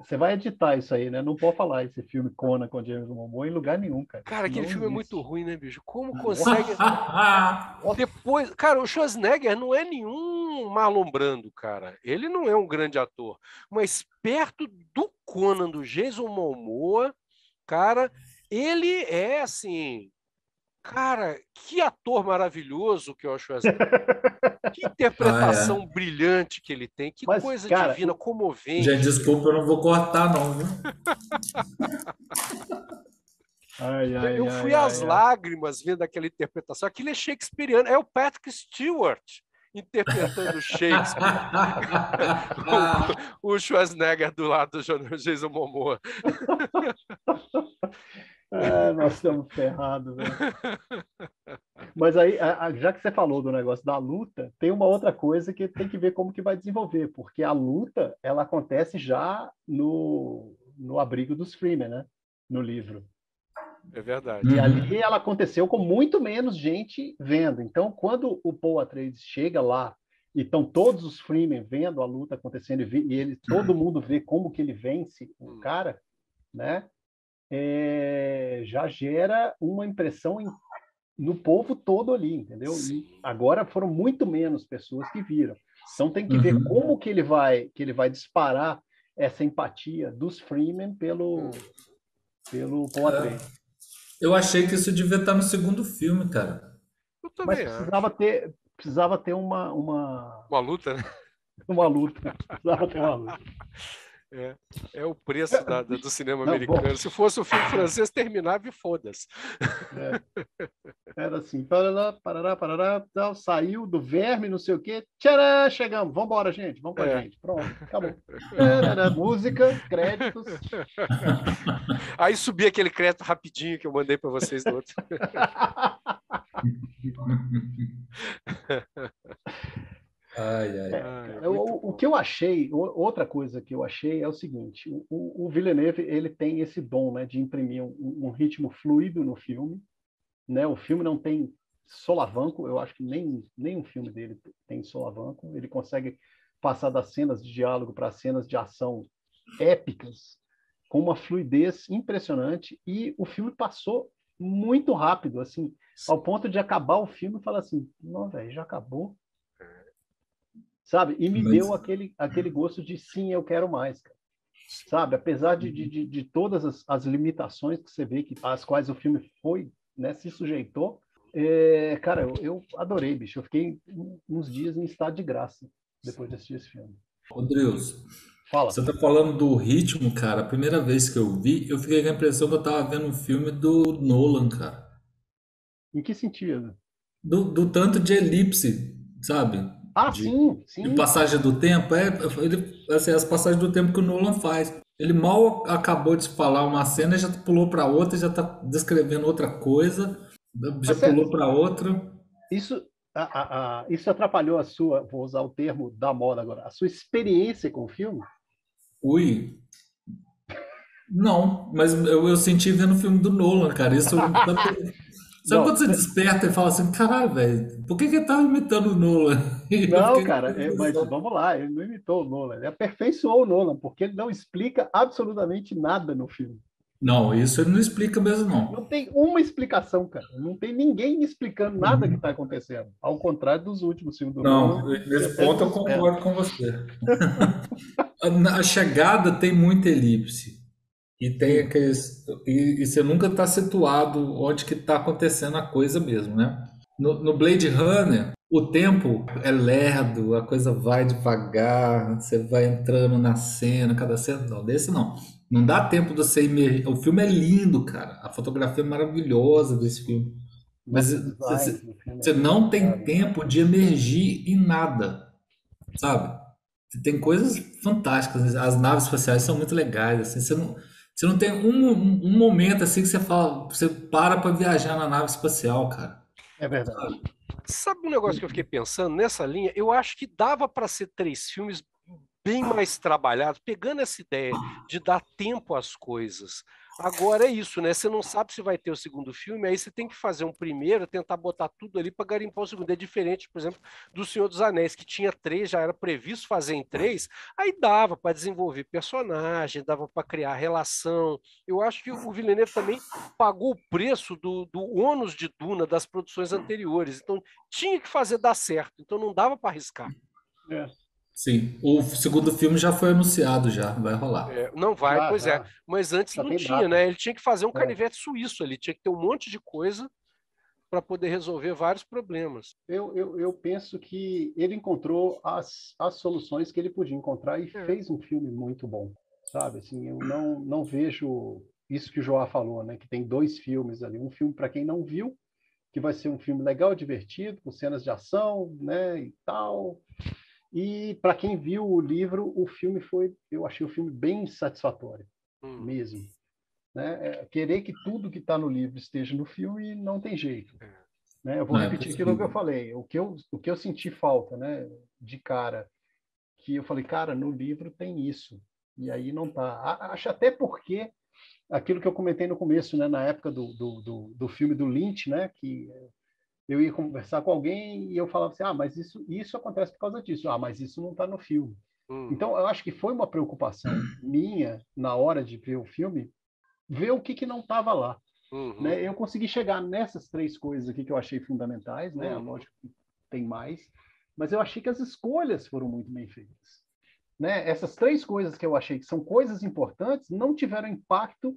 você vai editar isso aí, né? Não pode falar esse filme Cona com James Momoa em lugar nenhum, cara. Cara, aquele não filme existe. é muito ruim, né, bicho? Como consegue. Depois, cara, o Schwarzenegger não é nenhum Marlon Brando, cara. Ele não é um grande ator, mas perto do Conan, do Jason Momoa, cara, ele é assim Cara, que ator maravilhoso que é o Schwarzenegger. que interpretação ah, é. brilhante que ele tem. Que Mas, coisa cara, divina, comovente. Já desculpa, eu não vou cortar, não. Viu? Ai, ai, eu fui ai, às lágrimas vendo aquela interpretação. Aquilo é Shakespeareano. É o Patrick Stewart interpretando Shakespeare. o, o Schwarzenegger do lado do Jason Momoa. É, nós estamos ferrados, velho. Mas aí, já que você falou do negócio da luta, tem uma outra coisa que tem que ver como que vai desenvolver, porque a luta, ela acontece já no, no abrigo dos Freeman, né? No livro. É verdade. E ali ela aconteceu com muito menos gente vendo. Então, quando o Paul Atreides chega lá e estão todos os Freeman vendo a luta acontecendo e, ele, todo mundo vê como que ele vence o hum. cara, né? É, já gera uma impressão em, no povo todo ali, entendeu? E agora foram muito menos pessoas que viram. Então tem que uhum. ver como que ele vai que ele vai disparar essa empatia dos Freeman pelo pelo Paul é, Eu achei que isso devia estar no segundo filme, cara. Mas precisava acho. ter precisava ter uma uma uma luta, né? Uma luta. Precisava ter uma luta. É, é o preço da, do cinema não, americano. Bom. Se fosse o filme francês, terminava e foda-se. É. Era assim, parará, parará, parará, tal, saiu do verme, não sei o quê, tcharam, chegamos, vamos embora, gente, vamos pra é. gente, pronto, acabou. Música, créditos. Aí subia aquele crédito rapidinho que eu mandei para vocês do outro. Ai, ai. É, o, o, que eu achei, outra coisa que eu achei é o seguinte: o, o Villeneuve ele tem esse dom, né, de imprimir um, um, ritmo fluido no filme, né? O filme não tem solavanco, eu acho que nem nenhum filme dele tem solavanco. Ele consegue passar das cenas de diálogo para cenas de ação épicas com uma fluidez impressionante e o filme passou muito rápido, assim, ao ponto de acabar o filme e falar assim: não, velho, já acabou sabe? E me Mas... deu aquele, aquele gosto de sim, eu quero mais, cara. sabe? Apesar de, de, de todas as, as, limitações que você vê que as quais o filme foi, né, se sujeitou, é, cara, eu, eu, adorei, bicho. Eu fiquei uns dias em estado de graça depois de assistir esse filme. Rodrigues, Fala. Você tá falando do ritmo, cara. A primeira vez que eu vi, eu fiquei com a impressão que eu tava vendo um filme do Nolan, cara. Em que sentido? Do, do tanto de elipse, sabe? Ah, de, sim, sim. De passagem do tempo, é, ele, assim, as passagens do tempo que o Nolan faz. Ele mal acabou de falar uma cena, já pulou para outra, já está descrevendo outra coisa, já Mas é pulou para outra. Isso, a, a, isso atrapalhou a sua, vou usar o termo da moda agora, a sua experiência com o filme? Ui, não, mas eu, eu senti vendo o filme do Nolan, cara. Isso Sabe não, quando você desperta e fala assim, caralho, velho, por que, que ele tava imitando o Nolan? Não, cara, é, mas vamos lá, ele não imitou o Nolan, ele aperfeiçoou o Nolan, porque ele não explica absolutamente nada no filme. Não, isso ele não explica mesmo, não. Não tem uma explicação, cara. Não tem ninguém explicando nada uhum. que está acontecendo. Ao contrário dos últimos filmes do Não, Nolan, nesse ponto eu concordo com você. a chegada tem muita elipse. E tem aqueles. E, e você nunca está situado onde que está acontecendo a coisa mesmo, né? No, no, Blade Runner, o tempo é lerdo, a coisa vai devagar, você vai entrando na cena, cada cena. Não, desse não. Não dá tempo de você imergir. O filme é lindo, cara. A fotografia é maravilhosa desse filme. Mas você, você não tem tempo de emergir em nada, sabe? Tem coisas fantásticas. As naves espaciais são muito legais. Assim, você não você não tem um, um, momento assim que você fala, você para para viajar na nave espacial, cara. É verdade. Sabe um negócio que eu fiquei pensando nessa linha? Eu acho que dava para ser três filmes bem mais trabalhado, pegando essa ideia de dar tempo às coisas. Agora é isso, né? Você não sabe se vai ter o segundo filme, aí você tem que fazer um primeiro, tentar botar tudo ali para garimpar o segundo. É diferente, por exemplo, do Senhor dos Anéis, que tinha três, já era previsto fazer em três, aí dava para desenvolver personagem, dava para criar relação. Eu acho que o Villeneuve também pagou o preço do, do ônus de Duna das produções anteriores. Então tinha que fazer dar certo, então não dava para arriscar. É. Sim, o segundo filme já foi anunciado, já vai rolar. É, não vai, ah, pois é. Mas antes já não tinha, né? Ele tinha que fazer um é. canivete suíço ali, tinha que ter um monte de coisa para poder resolver vários problemas. Eu, eu, eu, penso que ele encontrou as, as soluções que ele podia encontrar e é. fez um filme muito bom, sabe? Assim, eu não, não vejo isso que o Joá falou, né? Que tem dois filmes ali, um filme para quem não viu, que vai ser um filme legal, divertido, com cenas de ação, né? E tal e para quem viu o livro, o filme foi, eu achei o filme bem satisfatório, hum. mesmo. Né? É, querer que tudo que está no livro esteja no filme não tem jeito. É. Né? Eu vou não é repetir é aquilo que eu falei. O que eu, o que eu senti falta, né, de cara, que eu falei, cara, no livro tem isso e aí não tá. Acho até porque aquilo que eu comentei no começo, né, na época do, do, do, do filme do Lynch, né, que eu ia conversar com alguém e eu falava assim, ah, mas isso, isso acontece por causa disso. Ah, mas isso não está no filme. Hum. Então, eu acho que foi uma preocupação minha, na hora de ver o filme, ver o que, que não estava lá. Uhum. Né? Eu consegui chegar nessas três coisas aqui que eu achei fundamentais, né? Uhum. Lógico que tem mais, mas eu achei que as escolhas foram muito bem feitas. Né? Essas três coisas que eu achei que são coisas importantes não tiveram impacto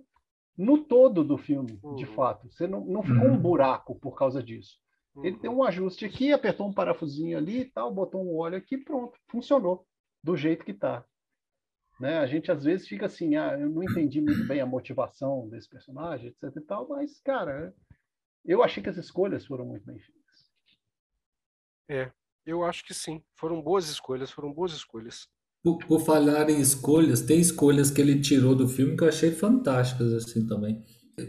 no todo do filme, uhum. de fato. Você não, não ficou um uhum. buraco por causa disso. Ele tem um ajuste aqui, apertou um parafusinho ali e tal, botou um óleo aqui, pronto, funcionou do jeito que está. Né? A gente às vezes fica assim, ah, eu não entendi muito bem a motivação desse personagem, etc e tal, mas, cara, eu achei que as escolhas foram muito bem feitas. É, eu acho que sim. Foram boas escolhas, foram boas escolhas. Por, por falar em escolhas, tem escolhas que ele tirou do filme que eu achei fantásticas, assim, também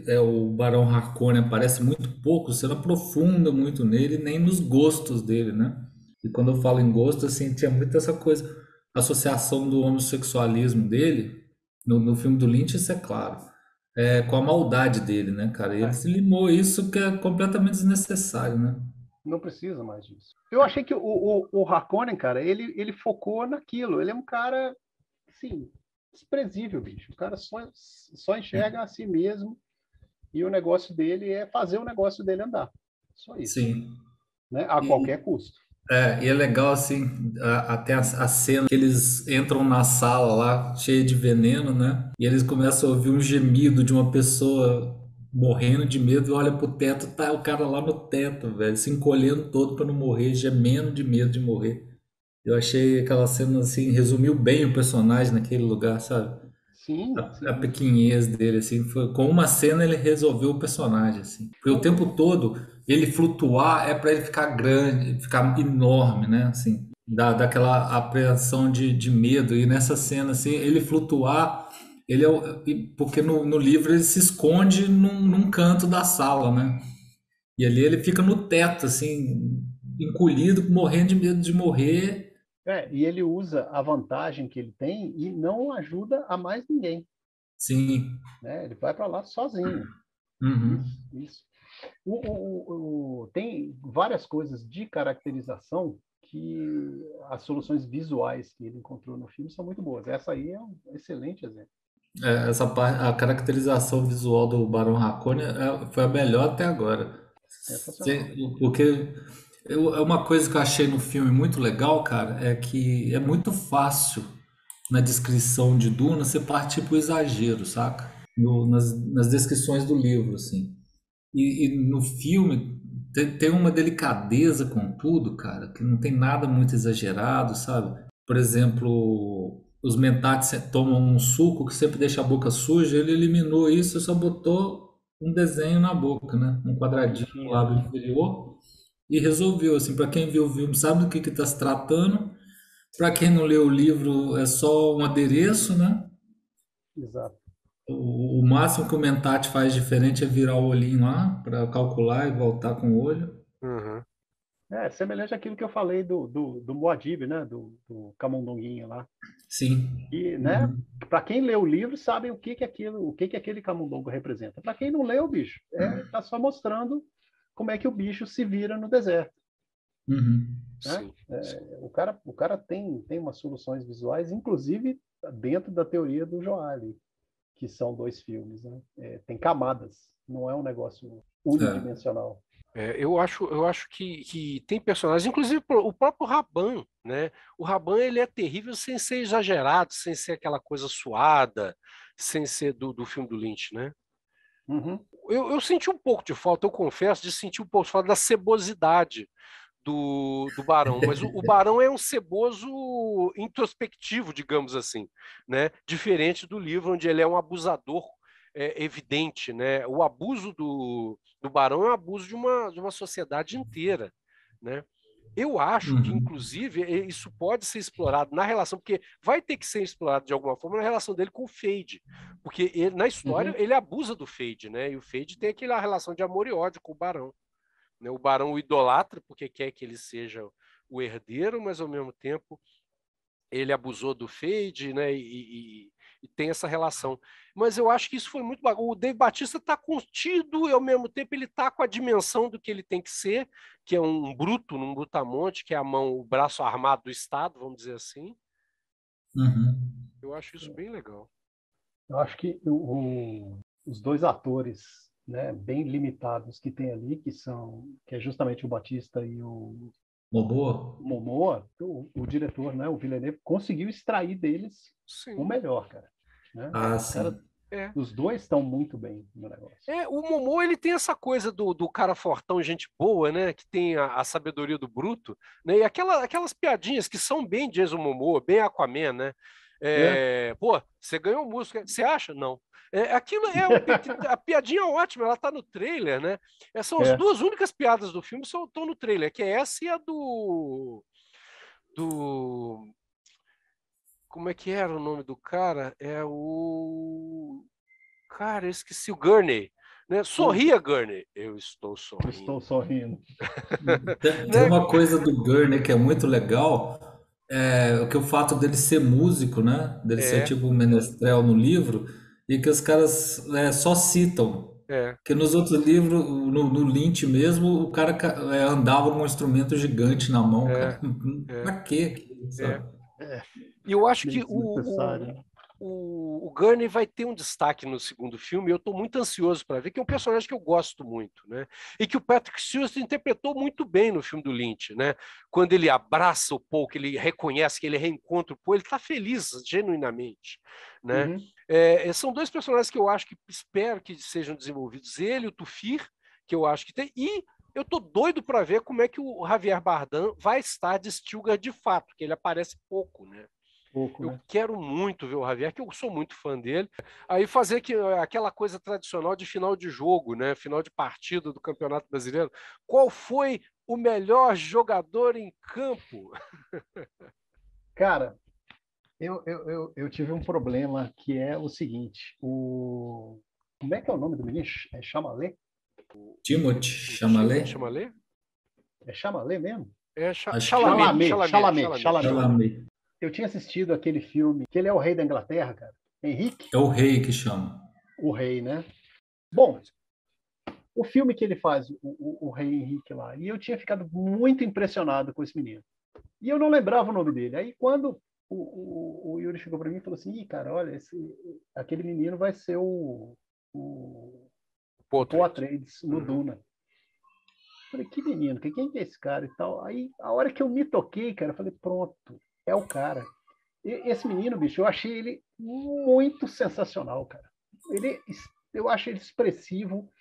é o Barão Harkonnen aparece muito pouco, você não aprofunda muito nele, nem nos gostos dele, né? E quando eu falo em gosto, assim, tinha muito essa coisa, associação do homossexualismo dele, no, no filme do Lynch, isso é claro, é, com a maldade dele, né, cara? E ele é. se limou isso que é completamente desnecessário, né? Não precisa mais disso. Eu achei que o, o, o Harkonnen, cara, ele, ele focou naquilo. Ele é um cara, assim, desprezível, bicho. O cara só, só enxerga a si mesmo e o negócio dele é fazer o negócio dele andar. Só isso. Sim. Né? A e, qualquer custo. É, e é legal assim, até a, a, cena que eles entram na sala lá, cheia de veneno, né? E eles começam a ouvir um gemido de uma pessoa morrendo de medo e olha pro teto, tá o cara lá no teto, velho, se encolhendo todo para não morrer, gemendo de medo de morrer. Eu achei aquela cena assim, resumiu bem o personagem naquele lugar, sabe? Sim, a, a pequenez dele, assim, foi, com uma cena ele resolveu o personagem, assim. Porque o tempo todo ele flutuar é para ele ficar grande, ficar enorme, né, assim. Dá, daquela apreensão de, de medo. E nessa cena, assim, ele flutuar, ele é, porque no, no livro ele se esconde num, num canto da sala, né? E ali ele fica no teto, assim, encolhido, morrendo de medo de morrer é, e ele usa a vantagem que ele tem e não ajuda a mais ninguém. Sim. Né? Ele vai para lá sozinho. Uhum. Isso. isso. O, o, o, tem várias coisas de caracterização que as soluções visuais que ele encontrou no filme são muito boas. Essa aí é um excelente exemplo. É, essa parte, a caracterização visual do Barão Harkonnen é, foi a melhor até agora. Porque eu, é uma coisa que eu achei no filme muito legal, cara, é que é muito fácil na descrição de Duna você partir pro exagero, saca? No, nas, nas descrições do livro, assim. E, e no filme tem, tem, uma delicadeza com tudo, cara, que não tem nada muito exagerado, sabe? Por exemplo, os mentates tomam um suco que sempre deixa a boca suja, ele eliminou isso e só botou um desenho na boca, né? Um quadradinho no lábio inferior e resolveu. Assim, para quem viu o filme sabe do que está se tratando. Para quem não leu o livro, é só um adereço, né? Exato. O, o máximo que o Mentat faz diferente é virar o olhinho lá para calcular e voltar com o olho. Uhum. É, semelhante àquilo que eu falei do, do, do Moadib, né? Do, do Camundonguinho lá. Sim. E, né? Uhum. Para quem lê o livro, sabe o que que aquilo, o que que aquele camundongo representa. Para quem não lê o bicho, é, tá só mostrando como é que o bicho se vira no deserto. Uhum. Né? É, o cara, o cara tem, tem umas soluções visuais, inclusive dentro da teoria do Joali, que são dois filmes. Né? É, tem camadas, não é um negócio unidimensional. É, eu acho, eu acho que, que tem personagens, inclusive o próprio Raban, né? O Raban ele é terrível sem ser exagerado, sem ser aquela coisa suada, sem ser do, do filme do Lynch, né? Uhum. Eu, eu senti um pouco de falta, eu confesso, de sentir um pouco de falta da cebosidade do, do Barão, mas o, o, Barão é um ceboso introspectivo, digamos assim, né? Diferente do livro, onde ele é um abusador é, evidente, né? O abuso do, do Barão é um abuso de uma, de uma sociedade inteira, né? Eu acho uhum. que, inclusive, isso pode ser explorado na relação, porque vai ter que ser explorado de alguma forma na relação dele com o Fade. Porque ele, na história uhum. ele abusa do Fade, né? E o Fade tem aquela relação de amor e ódio com o Barão. Né? O barão o idolatra porque quer que ele seja o herdeiro, mas ao mesmo tempo ele abusou do Fade, né? E, e, e, tem essa relação. Mas eu acho que isso foi muito O Dave Batista está contido e ao mesmo tempo ele está com a dimensão do que ele tem que ser, que é um bruto, num brutamonte, que é a mão, o braço armado do Estado, vamos dizer assim. Uhum. Eu acho isso bem legal. Eu acho que o, os dois atores né, bem limitados que tem ali, que são que é justamente o Batista e o Momoa. Momoa, o, o diretor, né, o Villeneuve conseguiu extrair deles sim. o melhor, cara. Né? Ah, sim. Cara, é. Os dois estão muito bem no negócio. É, o Momoa ele tem essa coisa do, do cara fortão, gente boa, né? Que tem a, a, sabedoria do bruto, né? E aquela, aquelas piadinhas que são bem Jason Momoa, bem Aquaman, né? É, é. Pô, você ganhou música, você acha? Não. É, aquilo é a piadinha ótima, ela tá no trailer, né? É, são as é. duas únicas piadas do filme que estão no trailer, que é essa e a do do como é que era o nome do cara? É o cara, eu esqueci o Gurney. Né? Sorria, Gurney. Eu estou sorrindo. Estou sorrindo. tem, tem uma coisa do Gurney que é muito legal, é, que o fato dele ser músico, né? Dele é. ser tipo um menestrel no livro, e que os caras é, só citam. É. Que nos outros livros, no, no Lynch mesmo, o cara é, andava com um instrumento gigante na mão. É. Cara. É. Pra quê? É. E eu acho que o, o, o, o Gurney vai ter um destaque no segundo filme, eu estou muito ansioso para ver, que é um personagem que eu gosto muito, né? E que o Patrick Stewart interpretou muito bem no filme do Lynch, né? Quando ele abraça o Paul, que ele reconhece, que ele reencontra o Paul, ele está feliz, genuinamente, né? Uhum. É, são dois personagens que eu acho que espero que sejam desenvolvidos, ele, o Tufir, que eu acho que tem, e eu tô doido para ver como é que o Javier Bardem vai estar de Stilgar de fato, que ele aparece pouco, né? Pouco. Eu né? quero muito ver o Javier, que eu sou muito fã dele. Aí fazer que, eh, aquela coisa tradicional de final de jogo, né? final de partida do Campeonato Brasileiro. Qual foi o melhor jogador em campo? Cara, eu, eu, eu, eu, tive um problema que é o seguinte: o... como é que é o nome do menino? É Chamalé? Timothy Chamalé? Chamalé? É Chamalé mesmo? É Chalamet. Chalamet. Chalamet. Eu tinha assistido aquele filme, que ele é o rei da Inglaterra, cara. Henrique. É o rei que chama. O rei, né? Bom, o filme que ele faz, o, o, o, rei Henrique lá, e eu tinha ficado muito impressionado com esse menino. E eu não lembrava o nome dele. Aí quando o, o, o Yuri chegou para mim e falou assim, Ih, cara, olha, esse, aquele menino vai ser o, o, o Atreides no uhum. Duna. Eu falei, que menino, quem é esse cara e tal? Aí, a hora que eu me toquei, cara, eu falei, pronto, é o cara. E esse menino, bicho, eu achei ele muito sensacional, cara. Ele, eu acho ele expressivo,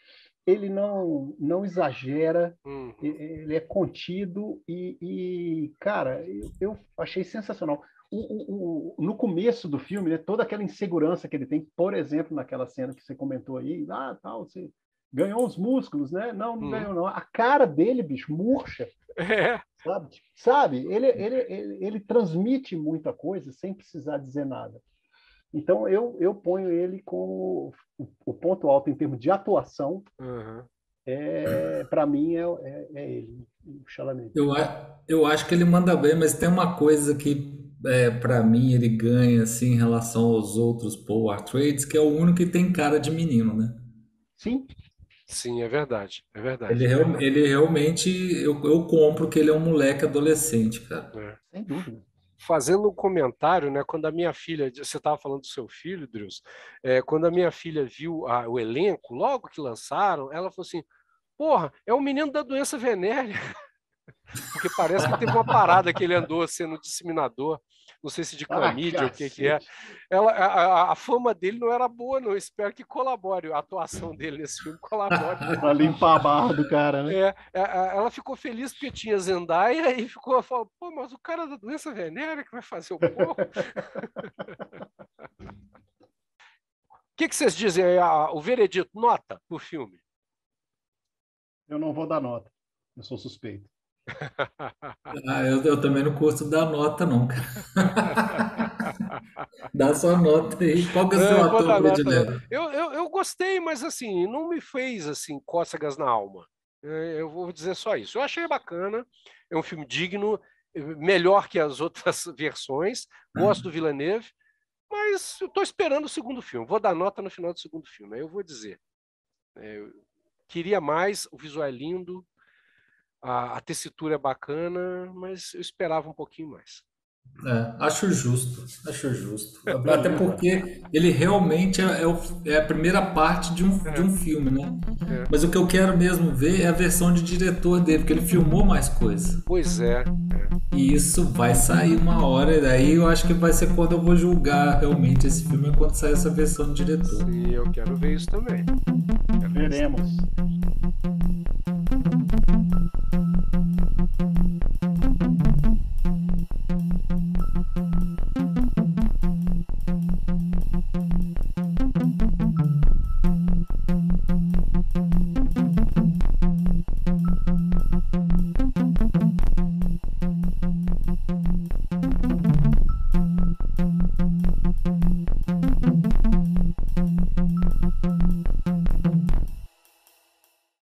ele não não exagera, hum. ele é contido e, e cara, eu, eu, achei sensacional. O, o, o, no começo do filme, né, toda aquela insegurança que ele tem, por exemplo, naquela cena que você comentou aí, ah, tal, você ganhou os músculos, né? Não, não hum. ganhou não. A cara dele, bicho, murcha. É. Sabe? sabe? Ele, ele, ele, ele transmite muita coisa sem precisar dizer nada. Então, eu, eu ponho ele como o, o ponto alto em termos de atuação. Uhum. é, para mim é, é, é, ele, o Chalamet. Eu, eu acho que ele manda bem, mas tem uma coisa que é, para mim ele ganha assim em relação aos outros Paul Trades, que é o único que tem cara de menino, né? Sim. Sim, é verdade, é verdade. Ele, real, ele realmente, eu, eu compro que ele é um moleque adolescente, cara. É. Sem dúvida fazendo um comentário, né? Quando a minha filha, você estava falando do seu filho, Drius, é, quando a minha filha viu a, o elenco, logo que lançaram, ela falou assim: porra, é o menino da doença venérea. Porque parece que teve uma parada que ele andou sendo disseminador, não sei se de clamídia ou o que, que é. Ela, a, a, fama dele não era boa, não. Eu espero que colabore, a atuação dele nesse filme colabore. pra limpar a barra do cara, né? É, é, ela ficou feliz porque tinha Zendaya e ficou falando, pô, mas o cara da doença venérea que vai fazer o porro. O que, que vocês dizem aí, o veredito, nota pro filme? Eu não vou dar nota, eu sou suspeito. Ah, eu, eu também não curto dar nota, não, cara. Dá sua nota aí. Qual que é o seu ator predileto? Eu, eu, eu gostei, mas assim, não me fez assim cócegas na alma. É, eu vou dizer só isso. Eu achei bacana, é um filme digno, melhor que as outras versões. Gosto do Villeneuve, mas eu estou esperando o segundo filme. Vou dar nota no final do segundo filme. Aí eu vou dizer. É, eu queria mais, o visual é lindo, a, a tessitura é bacana, mas eu esperava um pouquinho mais. É, acho justo, acho justo. Até porque ele realmente é, é, o, é, a primeira parte de um, é. de um filme, né? É. Mas o que eu quero mesmo ver é a versão de diretor dele, porque ele filmou mais coisas. Pois é. E isso vai sair uma hora, e daí eu acho que vai ser quando eu vou julgar realmente esse filme, é quando sair essa versão de diretor. Sim, eu quero ver isso também. Quero Veremos. Ver isso.